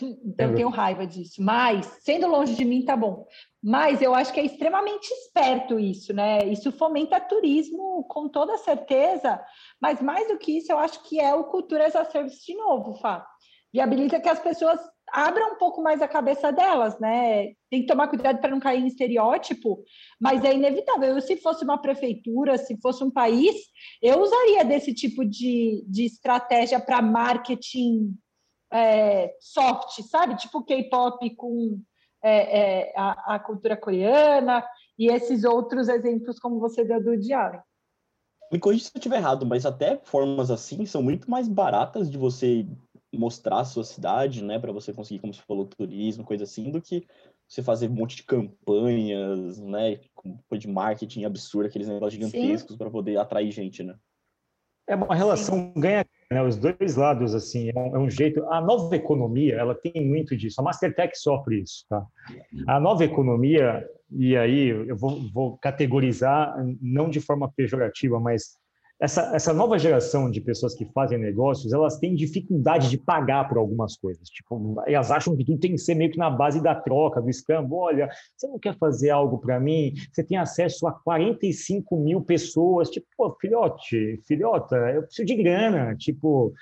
então, eu tenho raiva disso. Mas, sendo longe de mim, tá bom. Mas eu acho que é extremamente esperto isso, né? Isso fomenta turismo com toda certeza. Mas mais do que isso, eu acho que é o Cultura as a Service de novo, Fá. Viabiliza que as pessoas abram um pouco mais a cabeça delas, né? Tem que tomar cuidado para não cair em estereótipo, mas é inevitável. Eu, se fosse uma prefeitura, se fosse um país, eu usaria desse tipo de, de estratégia para marketing é, soft, sabe? Tipo K-pop com é, é, a, a, cultura coreana e esses outros exemplos como você deu do Diário. Me corrija se eu estiver errado, mas até formas assim são muito mais baratas de você mostrar a sua cidade, né, para você conseguir, como você falou, turismo, coisa assim, do que você fazer um monte de campanhas, né, de marketing absurdo, aqueles negócios gigantescos para poder atrair gente, né? É uma relação ganha né? Os dois lados, assim, é um, é um, jeito. A nova economia, ela tem muito disso. A Mastertech sofre isso, tá? A nova economia, e aí eu vou, vou categorizar, não de forma pejorativa, mas essa, essa nova geração de pessoas que fazem negócios, elas têm dificuldade de pagar por algumas coisas. Tipo, elas acham que tudo tem que ser meio que na base da troca, do escambo. Olha, você não quer fazer algo para mim? Você tem acesso a 45 mil pessoas. Tipo, pô, filhote, filhota, eu preciso de grana. Tipo,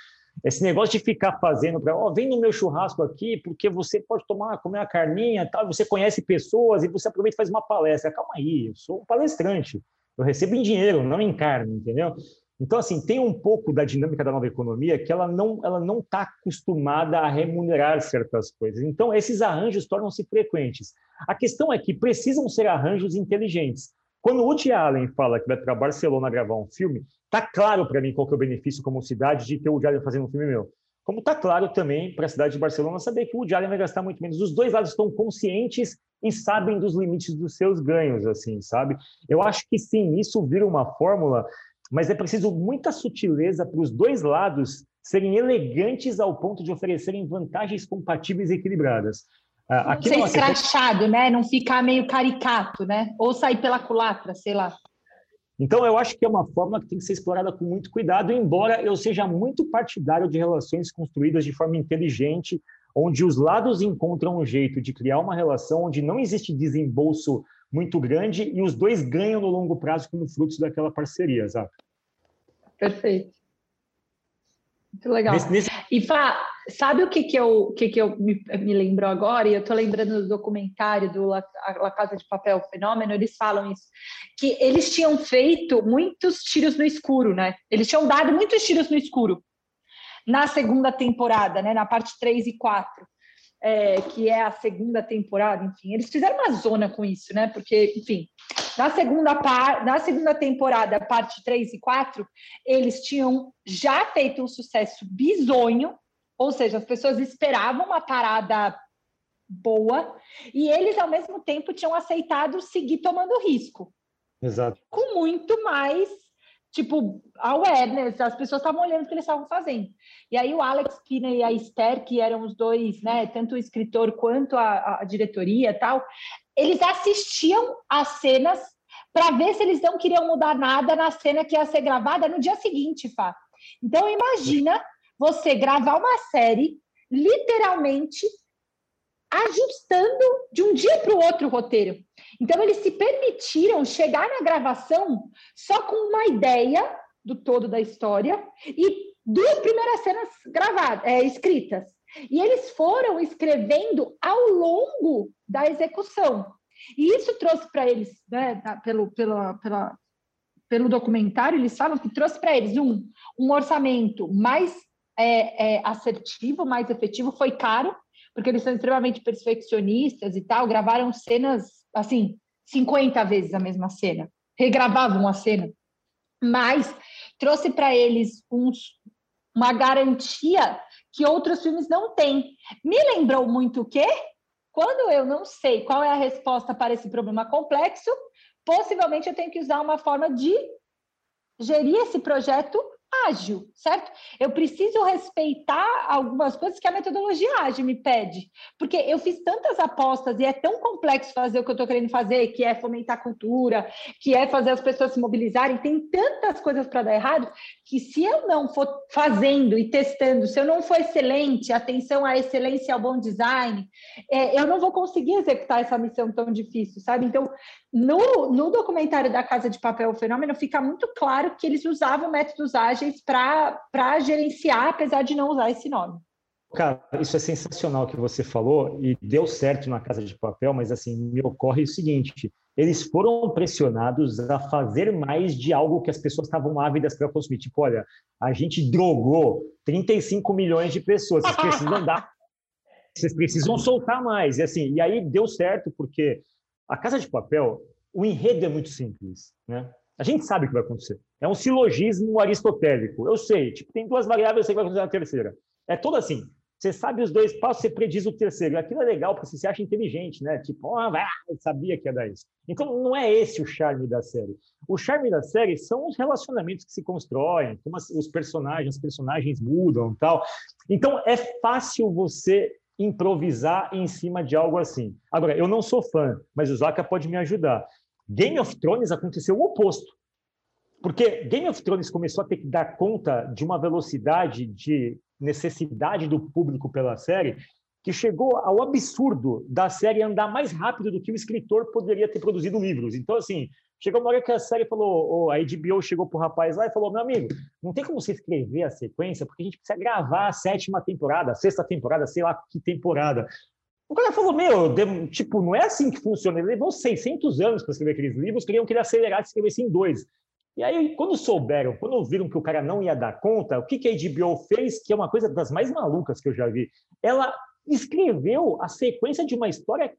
esse negócio de ficar fazendo para, ó, oh, vem no meu churrasco aqui, porque você pode tomar, comer uma carninha, tal, você conhece pessoas e você aproveita e faz uma palestra. Calma aí, eu sou um palestrante. Eu recebo em dinheiro, não em carne, entendeu? Então, assim, tem um pouco da dinâmica da nova economia que ela não ela não está acostumada a remunerar certas coisas. Então, esses arranjos tornam-se frequentes. A questão é que precisam ser arranjos inteligentes. Quando o Woody Allen fala que vai para Barcelona gravar um filme, tá claro para mim qual que é o benefício como cidade de ter o Woody Allen fazendo um filme meu. Como está claro também para a cidade de Barcelona saber que o Woody Allen vai gastar muito menos. Os dois lados estão conscientes e sabem dos limites dos seus ganhos, assim, sabe? Eu acho que sim, isso vira uma fórmula, mas é preciso muita sutileza para os dois lados serem elegantes ao ponto de oferecerem vantagens compatíveis e equilibradas. Ah, aqui Ser escrachado, né? Não ficar meio caricato, né? Ou sair pela culatra, sei lá. Então, eu acho que é uma fórmula que tem que ser explorada com muito cuidado, embora eu seja muito partidário de relações construídas de forma inteligente, onde os lados encontram um jeito de criar uma relação onde não existe desembolso muito grande e os dois ganham no longo prazo como frutos daquela parceria, sabe? Perfeito. Muito legal. Nesse, nesse... E Fá, sabe o que que eu, que que eu me, me lembro agora? E eu estou lembrando do documentário do La, La Casa de Papel Fenômeno, eles falam isso, que eles tinham feito muitos tiros no escuro, né? Eles tinham dado muitos tiros no escuro na segunda temporada, né, na parte 3 e 4, é, que é a segunda temporada, enfim, eles fizeram uma zona com isso, né? Porque, enfim, na segunda, par, na segunda temporada, parte 3 e 4, eles tinham já feito um sucesso bizonho, ou seja, as pessoas esperavam uma parada boa, e eles, ao mesmo tempo, tinham aceitado seguir tomando risco. Exato. Com muito mais tipo, awareness, as pessoas estavam olhando o que eles estavam fazendo. E aí o Alex Kinney e a Esther, que eram os dois, né, tanto o escritor quanto a, a diretoria tal, eles assistiam às cenas para ver se eles não queriam mudar nada na cena que ia ser gravada no dia seguinte, Fá. Então imagina você gravar uma série literalmente ajustando de um dia para o outro o roteiro. Então, eles se permitiram chegar na gravação só com uma ideia do todo da história e duas primeiras cenas gravadas, é, escritas. E eles foram escrevendo ao longo da execução. E isso trouxe para eles, né, pelo, pela, pela, pelo documentário, eles falam que trouxe para eles um, um orçamento mais é, é, assertivo, mais efetivo, foi caro, porque eles são extremamente perfeccionistas e tal, gravaram cenas, assim, 50 vezes a mesma cena, regravavam a cena, mas trouxe para eles uns, uma garantia que outros filmes não têm. Me lembrou muito o quê? Quando eu não sei qual é a resposta para esse problema complexo, possivelmente eu tenho que usar uma forma de gerir esse projeto ágil, certo? Eu preciso respeitar algumas coisas que a metodologia ágil me pede, porque eu fiz tantas apostas e é tão complexo fazer o que eu estou querendo fazer, que é fomentar a cultura, que é fazer as pessoas se mobilizarem, tem tantas coisas para dar errado, que se eu não for fazendo e testando, se eu não for excelente, atenção à excelência ao bom design, é, eu não vou conseguir executar essa missão tão difícil, sabe? Então, no, no documentário da Casa de Papel o Fenômeno, fica muito claro que eles usavam métodos ágeis para gerenciar, apesar de não usar esse nome. Cara, isso é sensacional que você falou e deu certo na Casa de Papel, mas assim, me ocorre o seguinte, eles foram pressionados a fazer mais de algo que as pessoas estavam ávidas para consumir. Tipo, olha, a gente drogou 35 milhões de pessoas, vocês precisam dar, <laughs> vocês precisam soltar mais. E assim, e aí deu certo porque a Casa de Papel, o enredo é muito simples, né? A gente sabe o que vai acontecer. É um silogismo aristotélico. Eu sei, tipo, tem duas variáveis, eu sei que vai acontecer na terceira. É todo assim. Você sabe os dois passos, você prediz o terceiro. Aquilo é legal porque você se acha inteligente, né? Tipo, ah, eu sabia que ia dar isso. Então, não é esse o charme da série. O charme da série são os relacionamentos que se constroem, como os personagens, os personagens mudam tal. Então, é fácil você improvisar em cima de algo assim. Agora, eu não sou fã, mas o Zaka pode me ajudar. Game of Thrones aconteceu o oposto. Porque Game of Thrones começou a ter que dar conta de uma velocidade de necessidade do público pela série que chegou ao absurdo da série andar mais rápido do que o escritor poderia ter produzido livros. Então, assim, chegou uma hora que a série falou, a HBO chegou pro rapaz lá e falou, meu amigo, não tem como você escrever a sequência, porque a gente precisa gravar a sétima temporada, a sexta temporada, sei lá que temporada. O cara falou, meu, tipo, não é assim que funciona. Ele levou 600 anos para escrever aqueles livros, queriam que ele acelerasse e escrevesse em dois. E aí, quando souberam, quando viram que o cara não ia dar conta, o que, que a HBO fez, que é uma coisa das mais malucas que eu já vi? Ela escreveu a sequência de uma história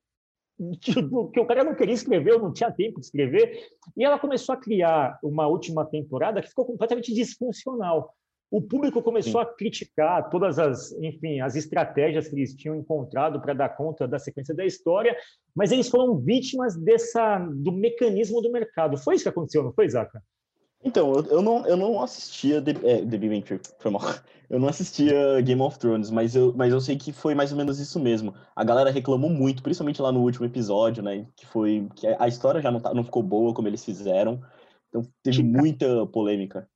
que o cara não queria escrever, não tinha tempo de escrever, e ela começou a criar uma última temporada que ficou completamente disfuncional. O público começou Sim. a criticar todas as, enfim, as estratégias que eles tinham encontrado para dar conta da sequência da história, mas eles foram vítimas dessa do mecanismo do mercado. Foi isso que aconteceu, não foi, Zaca? Então, eu, eu, não, eu não assistia The, é, The Big Venture, foi mal. Eu não assistia Game of Thrones, mas eu, mas eu sei que foi mais ou menos isso mesmo. A galera reclamou muito, principalmente lá no último episódio, né? Que foi que a história já não, tá, não ficou boa como eles fizeram. Então teve muita polêmica.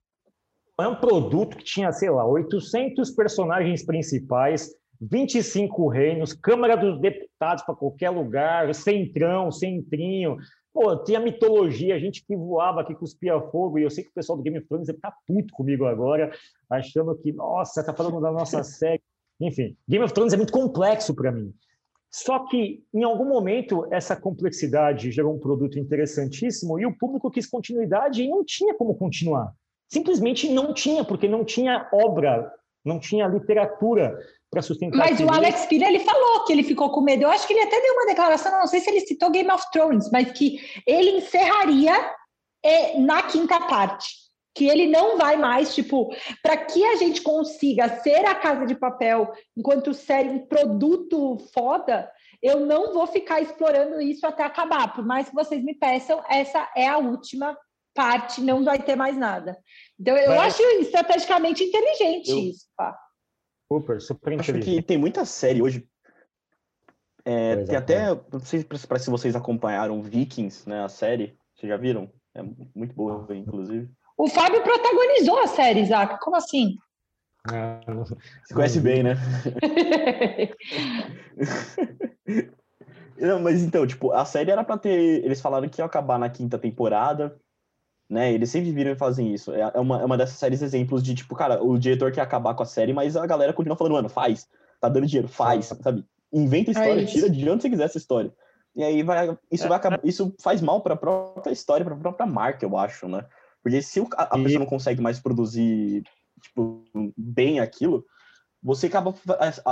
É um produto que tinha, sei lá, 800 personagens principais, 25 reinos, Câmara dos Deputados para qualquer lugar, centrão, centrinho, Pô, tinha mitologia, gente que voava, que cuspia fogo, e eu sei que o pessoal do Game of Thrones está puto comigo agora, achando que, nossa, tá falando da nossa <laughs> série. Enfim, Game of Thrones é muito complexo para mim. Só que, em algum momento, essa complexidade gerou um produto interessantíssimo e o público quis continuidade e não tinha como continuar. Simplesmente não tinha, porque não tinha obra, não tinha literatura para sustentar. Mas o Alex Pina ele falou que ele ficou com medo. Eu acho que ele até deu uma declaração, não sei se ele citou Game of Thrones, mas que ele encerraria é, na quinta parte. Que ele não vai mais, tipo, para que a gente consiga ser a Casa de Papel enquanto série um produto foda, eu não vou ficar explorando isso até acabar. Por mais que vocês me peçam, essa é a última parte, não vai ter mais nada. Então, eu Mas... acho estrategicamente inteligente eu... isso, pá. Super, super inteligente. Acho que tem muita série hoje. É, tem até, não sei se vocês acompanharam Vikings, né, a série. Vocês já viram? É muito boa, inclusive. O Fábio protagonizou a série, Isaac. Como assim? Ah, Você conhece bem, né? <laughs> não, mas então, tipo, a série era pra ter. Eles falaram que ia acabar na quinta temporada né? Eles sempre viram e fazem isso. É, é uma, é uma dessas séries exemplos de, tipo, cara, o diretor quer acabar com a série, mas a galera continua falando, mano, faz, tá dando dinheiro, faz, sabe? Inventa história, é tira de onde você quiser essa história. E aí vai, isso vai acabar, isso faz mal para a própria história, para a própria marca, eu acho, né? Porque se a, a pessoa não consegue mais produzir, tipo, bem aquilo, você acaba,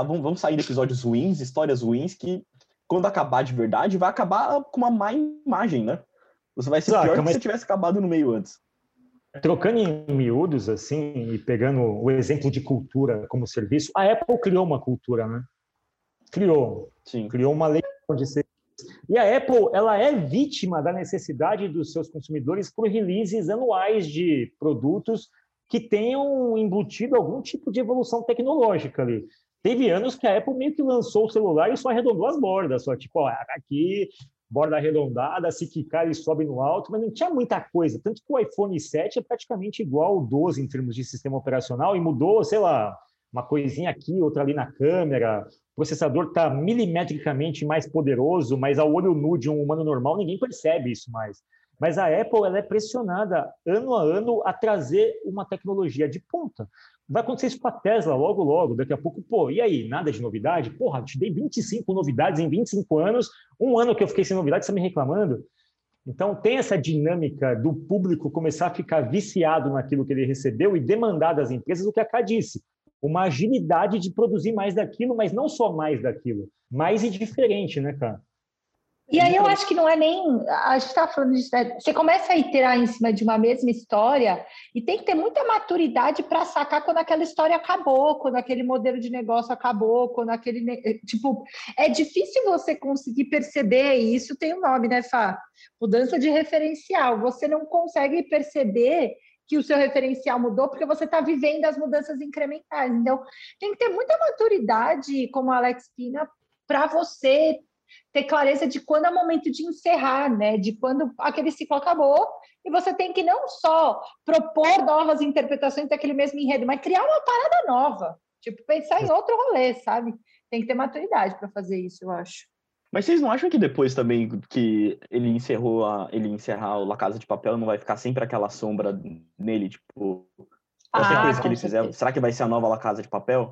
vão sair episódios ruins, histórias ruins que quando acabar de verdade, vai acabar com uma má imagem, né? Você vai ser Saca, pior mas... se tivesse acabado no meio antes. Trocando em miúdos, assim, e pegando o exemplo de cultura como serviço, a Apple criou uma cultura, né? Criou. Sim. Criou uma lei de ser. E a Apple, ela é vítima da necessidade dos seus consumidores por releases anuais de produtos que tenham embutido algum tipo de evolução tecnológica ali. Teve anos que a Apple meio que lançou o celular e só arredondou as bordas, só tipo, ó, aqui borda arredondada, se quicar ele sobe no alto, mas não tinha muita coisa. Tanto que o iPhone 7 é praticamente igual ao 12 em termos de sistema operacional e mudou, sei lá, uma coisinha aqui, outra ali na câmera. O processador está milimetricamente mais poderoso, mas ao olho nu de um humano normal ninguém percebe isso mais. Mas a Apple ela é pressionada ano a ano a trazer uma tecnologia de ponta. Vai acontecer isso com a Tesla logo, logo. Daqui a pouco, pô, e aí? Nada de novidade? Porra, te dei 25 novidades em 25 anos. Um ano que eu fiquei sem novidade, você está me reclamando? Então, tem essa dinâmica do público começar a ficar viciado naquilo que ele recebeu e demandar das empresas o que a Cá disse. Uma agilidade de produzir mais daquilo, mas não só mais daquilo, mais e diferente, né, cara? E aí eu acho que não é nem. A gente estava falando disso, né? Você começa a iterar em cima de uma mesma história e tem que ter muita maturidade para sacar quando aquela história acabou, quando aquele modelo de negócio acabou, quando aquele. Eh, tipo, é difícil você conseguir perceber, e isso tem um nome, né, Fá? Mudança de referencial. Você não consegue perceber que o seu referencial mudou porque você está vivendo as mudanças incrementais. Então, tem que ter muita maturidade, como a Alex Pina, para você ter clareza de quando é o momento de encerrar, né? De quando aquele ciclo acabou e você tem que não só propor novas interpretações daquele mesmo enredo, mas criar uma parada nova. Tipo, pensar em outro rolê, sabe? Tem que ter maturidade para fazer isso, eu acho. Mas vocês não acham que depois também que ele encerrou a, ele encerrar o La Casa de Papel, não vai ficar sempre aquela sombra nele, tipo, qualquer ah, coisa que ele fizer, será que vai ser a nova La Casa de Papel?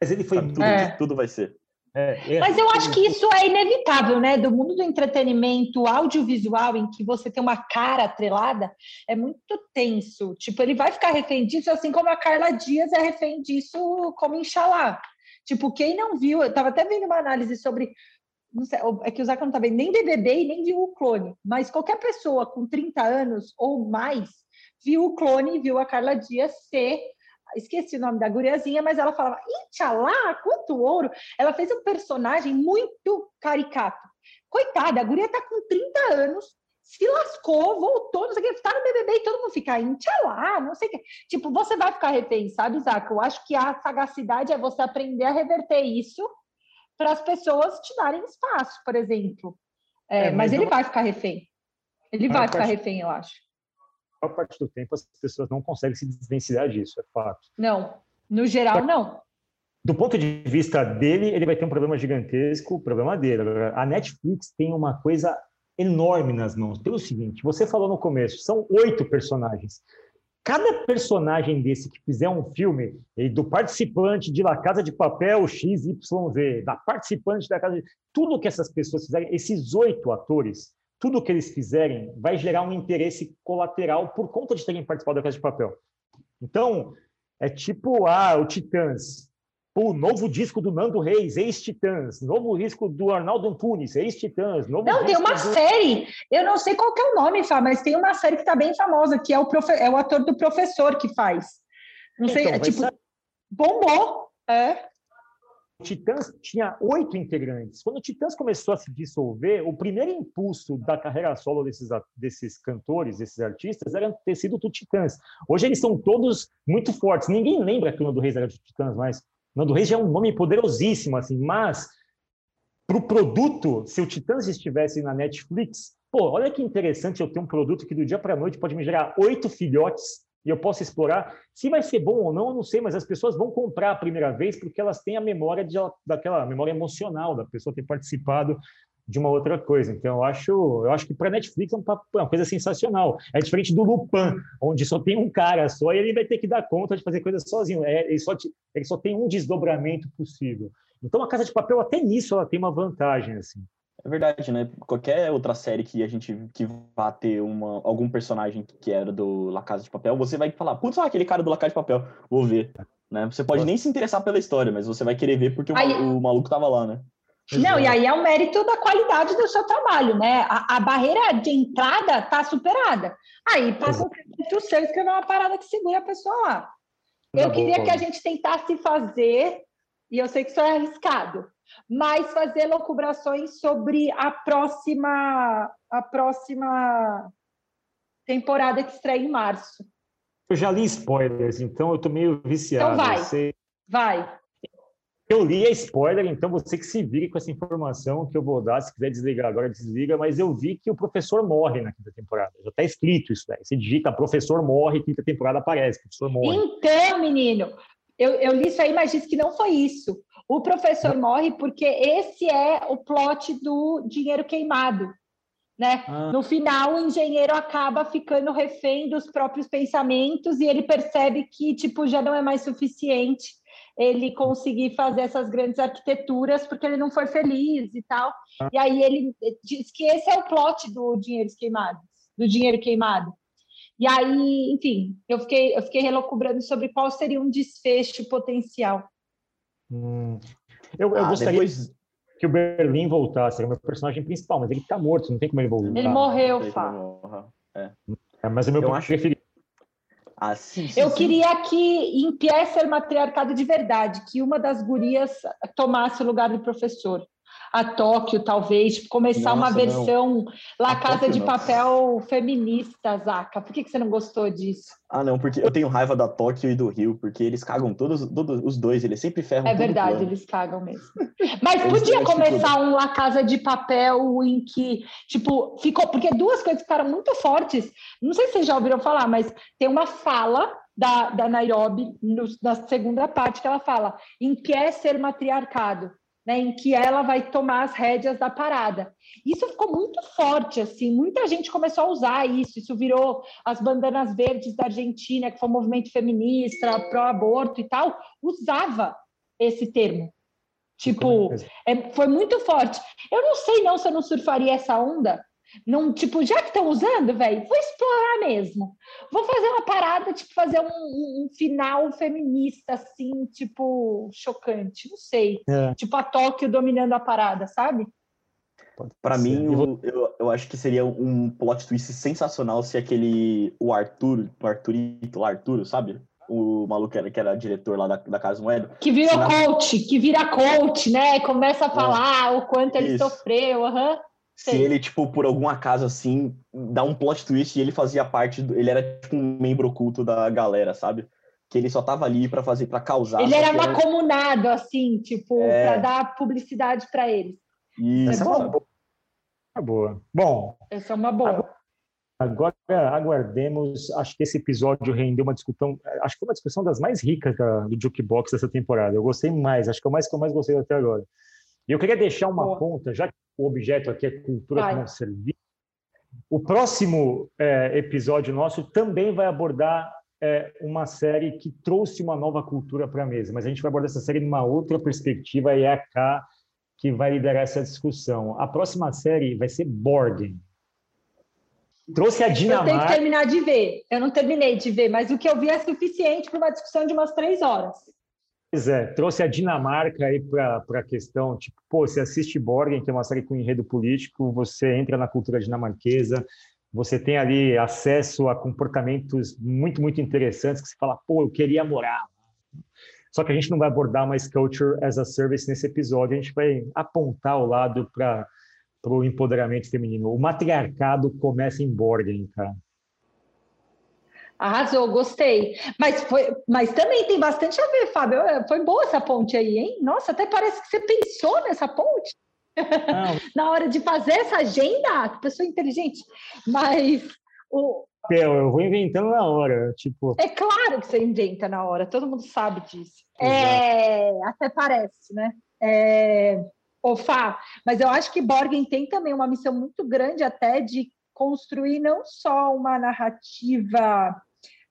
Mas ele foi tudo, é. tudo vai ser. É, é, Mas eu acho que isso é inevitável, né? Do mundo do entretenimento audiovisual, em que você tem uma cara atrelada, é muito tenso. Tipo, ele vai ficar refém disso, assim como a Carla Dias é refém disso, como Inxalá. Tipo, quem não viu, eu estava até vendo uma análise sobre. Não sei, é que o Zaca não está vendo nem BBB e nem viu o clone, mas qualquer pessoa com 30 anos ou mais viu o clone e viu a Carla Dias ser esqueci o nome da guriazinha, mas ela falava, Intchalá, quanto ouro! Ela fez um personagem muito caricato. Coitada, a guria tá com 30 anos, se lascou, voltou, não sei o que, tá no BBB e todo mundo fica, Intchalá, não sei o que. Tipo, você vai ficar refém, sabe, Isaac? Eu acho que a sagacidade é você aprender a reverter isso para as pessoas te darem espaço, por exemplo. É, é, mas, mas ele vai ficar refém. Ele vai ficar refém, eu acho maior parte do tempo as pessoas não conseguem se desvencilhar disso, é fato. Não, no geral, não. Do ponto de vista dele, ele vai ter um problema gigantesco, problema dele. A Netflix tem uma coisa enorme nas mãos. Pelo seguinte, você falou no começo, são oito personagens. Cada personagem desse que fizer um filme, do participante de La Casa de Papel XYZ, da participante da Casa de... Tudo que essas pessoas fizerem, esses oito atores, tudo que eles fizerem vai gerar um interesse colateral por conta de terem participado da Casa de Papel. Então, é tipo, ah, o Titãs. O novo disco do Nando Reis, ex-Titãs. Novo disco do Arnaldo Antunes, ex-Titãs. Não, tem uma do... série. Eu não sei qual é o nome, Fá, mas tem uma série que está bem famosa, que é o, profe... é o ator do professor que faz. Não sei, então, é tipo... Ser... Bombou. É. Titãs tinha oito integrantes. Quando o Titãs começou a se dissolver, o primeiro impulso da carreira solo desses, desses cantores, desses artistas, era ter sido do Titãs. Hoje eles são todos muito fortes. Ninguém lembra que o Nando Reis era do Titãs, mas o Nando Reis já é um nome poderosíssimo, assim. Mas para o produto, se o Titãs estivesse na Netflix, pô, olha que interessante eu ter um produto que do dia para a noite pode me gerar oito filhotes e eu posso explorar. Se vai ser bom ou não, eu não sei, mas as pessoas vão comprar a primeira vez porque elas têm a memória de, daquela memória emocional da pessoa ter participado de uma outra coisa. Então, eu acho, eu acho que para Netflix é uma coisa sensacional. É diferente do Lupin, onde só tem um cara só e ele vai ter que dar conta de fazer coisas sozinho. É, ele, só, ele só tem um desdobramento possível. Então, a Casa de Papel, até nisso, ela tem uma vantagem. Assim. É verdade, né? Qualquer outra série que a gente que vá ter uma, algum personagem que era do La Casa de Papel, você vai falar, putz, ah, aquele cara do La Casa de Papel, vou ver. Né? Você pode nem se interessar pela história, mas você vai querer ver porque aí... o, o, maluco tava lá, né? Não, e aí é o mérito da qualidade do seu trabalho, né? A, a barreira de entrada tá superada. Aí passa um o seu escrever uma parada que segura a pessoa lá. Eu queria que a gente tentasse fazer, e eu sei que isso é arriscado, mas fazer locubrações sobre a próxima a próxima temporada que estreia em março. Eu já li spoilers, então eu tô meio viciado. Então vai, você... vai. Eu li a spoiler, então você que se vire com essa informação que eu vou dar. Se quiser desligar agora, desliga. Mas eu vi que o professor morre na quinta temporada. Já está escrito isso daí. Você digita professor morre, quinta temporada aparece, professor morre. Então, menino, eu, eu li isso aí, mas disse que não foi isso. O professor morre porque esse é o plot do dinheiro queimado. Né? Ah. No final, o engenheiro acaba ficando refém dos próprios pensamentos e ele percebe que tipo já não é mais suficiente ele conseguir fazer essas grandes arquiteturas porque ele não foi feliz e tal. Ah. E aí ele diz que esse é o plot do dinheiro queimado, do dinheiro queimado. E aí, enfim, eu fiquei eu fiquei relocubrando sobre qual seria um desfecho potencial. Hum. Eu, eu ah, gostaria depois... que o Berlim voltasse, era o meu personagem principal, mas ele está morto, não tem como ele voltar. Ele morreu, Fá. É. é. mas o meu eu acho... preferido. Ah, sim, sim, eu sim. queria que em Pièce o matriarcado de verdade, que uma das gurias tomasse o lugar do professor. A Tóquio, talvez, tipo, começar Nossa, uma versão não. La Casa de não. Papel feminista, Zaca. Por que, que você não gostou disso? Ah, não, porque eu tenho raiva da Tóquio e do Rio, porque eles cagam todos, todos os dois, eles sempre ferram É verdade, eles cagam mesmo. <laughs> Mas podia começar um La Casa de Papel em que, tipo, ficou. Porque duas coisas ficaram muito fortes. Não sei se vocês já ouviram falar, mas tem uma fala da, da Nairobi, no, na segunda parte, que ela fala em que é ser matriarcado, né, em que ela vai tomar as rédeas da parada. Isso ficou muito forte, assim, muita gente começou a usar isso, isso virou as bandanas verdes da Argentina, que foi um movimento feminista, pró-aborto e tal, usava esse termo. Tipo, é, foi muito forte. Eu não sei não se eu não surfaria essa onda, não, tipo, já que estão usando, velho, vou explorar mesmo. Vou fazer uma parada, tipo, fazer um, um final feminista, assim, tipo, chocante. Não sei. É. Tipo, a Tóquio dominando a parada, sabe? Para mim, eu, eu, eu, acho que seria um plot twist sensacional se aquele. O Arthur, o Arthurito, o Arturo, sabe? O maluco que era, que era diretor lá da, da Casa Moeda. Que virou na... coach, que vira coach, né? Começa a é. falar é. o quanto ele Isso. sofreu. Uhum se ele, tipo, por algum acaso, assim, dá um plot twist e ele fazia parte, do, ele era, tipo, um membro oculto da galera, sabe? Que ele só tava ali para fazer, para causar. Ele era macomunado, assim, tipo, é... para dar publicidade para eles. Isso. É bom. É boa. Bom. Essa é uma boa. Agora aguardemos. Acho que esse episódio rendeu uma discussão. Acho que foi uma discussão das mais ricas da, do Jukebox dessa temporada. Eu gostei mais. Acho que é o mais que eu mais gostei até agora. E eu queria deixar uma boa. ponta, já que o objeto aqui é cultura vai. como serviço. O próximo é, episódio nosso também vai abordar é, uma série que trouxe uma nova cultura para a mesa, mas a gente vai abordar essa série numa outra perspectiva e é a K que vai liderar essa discussão. A próxima série vai ser Borgen. Trouxe a Dinamarca. Eu tenho que terminar de ver. Eu não terminei de ver, mas o que eu vi é suficiente para uma discussão de umas três horas. Pois é, trouxe a Dinamarca aí para a questão, tipo, pô, você assiste Borgen, que é uma série com enredo político, você entra na cultura dinamarquesa, você tem ali acesso a comportamentos muito, muito interessantes que você fala, pô, eu queria morar. Só que a gente não vai abordar mais culture as a service nesse episódio, a gente vai apontar o lado para o empoderamento feminino. O matriarcado começa em Borgen, cara. Arrasou, gostei. Mas, foi, mas também tem bastante a ver, Fábio. É, foi boa essa ponte aí, hein? Nossa, até parece que você pensou nessa ponte. <laughs> Na hora de fazer essa agenda, que pessoa inteligente. Mas o. Eu vou inventando na hora, tipo. É claro que você inventa na hora, todo mundo sabe disso. É, até parece, né? É, Fá, mas eu acho que Borgen tem também uma missão muito grande até de construir não só uma narrativa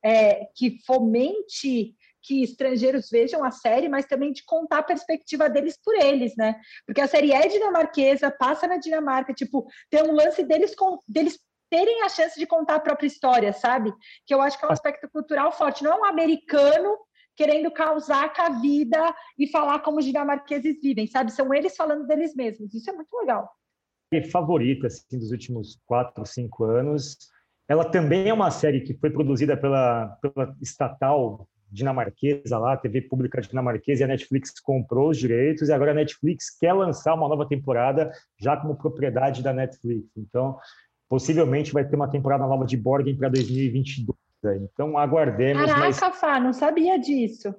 é, que fomente que estrangeiros vejam a série, mas também de contar a perspectiva deles por eles, né? Porque a série é dinamarquesa, passa na Dinamarca, tipo, tem um lance deles com deles terem a chance de contar a própria história, sabe? Que eu acho que é um aspecto cultural forte, não é um americano querendo causar com a vida e falar como os dinamarqueses vivem, sabe? São eles falando deles mesmos. Isso é muito legal. Favorita assim, dos últimos quatro, cinco anos ela também é uma série que foi produzida pela, pela estatal dinamarquesa lá, TV pública dinamarquesa, e a Netflix comprou os direitos, e agora a Netflix quer lançar uma nova temporada já como propriedade da Netflix. Então, possivelmente vai ter uma temporada nova de Borgen para 2022. Então, aguardemos. Caraca, mas... Fá, não sabia disso.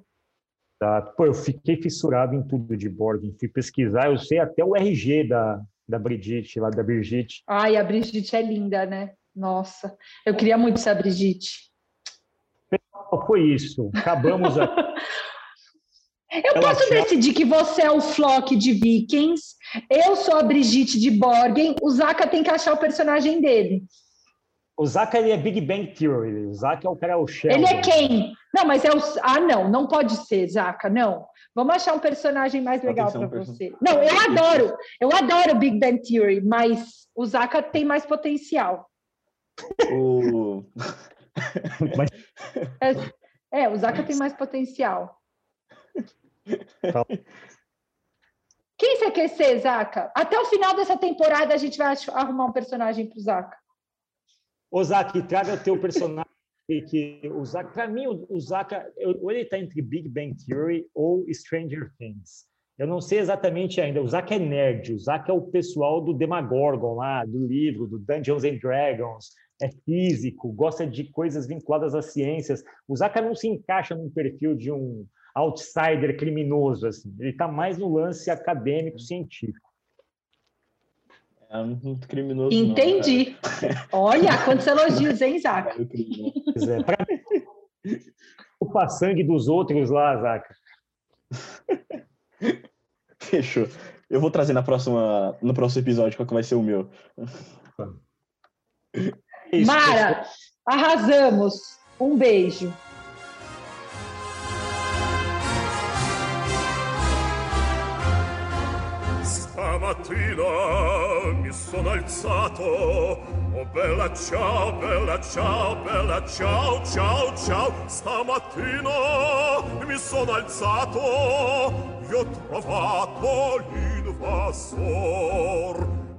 Tá. Pô, eu fiquei fissurado em tudo de Borgen, fui pesquisar, eu sei até o RG da, da Brigitte, lá da Brigitte. Ai, a Brigitte é linda, né? Nossa, eu queria muito ser a Brigitte. Foi isso. Acabamos aqui. <laughs> Eu Ela posso decidir que você é o Flock de Vikings, eu sou a Brigitte de Borgen, o Zaka tem que achar o personagem dele. O Zaka ele é Big Bang Theory, o Zaka é o cara, é o Sheldon. Ele é quem? Não, mas é o... Ah, não, não pode ser, Zaka, não. Vamos achar um personagem mais legal para você. Não, eu adoro, eu adoro Big Bang Theory, mas o Zaka tem mais potencial. O... Mas... É, é, o Zaka tem mais potencial. Quem você quer ser, Zaka? Até o final dessa temporada a gente vai arrumar um personagem para o Zaka. Ô, Zaka, traga o teu personagem. Que, o Zaka, para mim, o, Zaka, ou ele está entre Big Bang Theory ou Stranger Things. Eu não sei exatamente ainda. O Zack é nerd, o Zack é o pessoal do Demagorgon lá, do livro, do Dungeons and Dragons, é físico, gosta de coisas vinculadas às ciências. O Zack não se encaixa num perfil de um outsider criminoso, assim. Ele está mais no lance acadêmico, científico. É muito criminoso. Entendi. Não, Olha, quantos elogios, hein, Zaca? É, pra... o sangue dos outros lá, Zaca. Fechou. Eu vou trazer na próxima, no próximo episódio qual que vai ser o meu. Mara, arrasamos. Um beijo. Stamattina mi sono alzato. Oh bella ciao, bella ciao, bella ciao, ciao, ciao. Stamattina mi sono alzato. E ho trovato l'invasor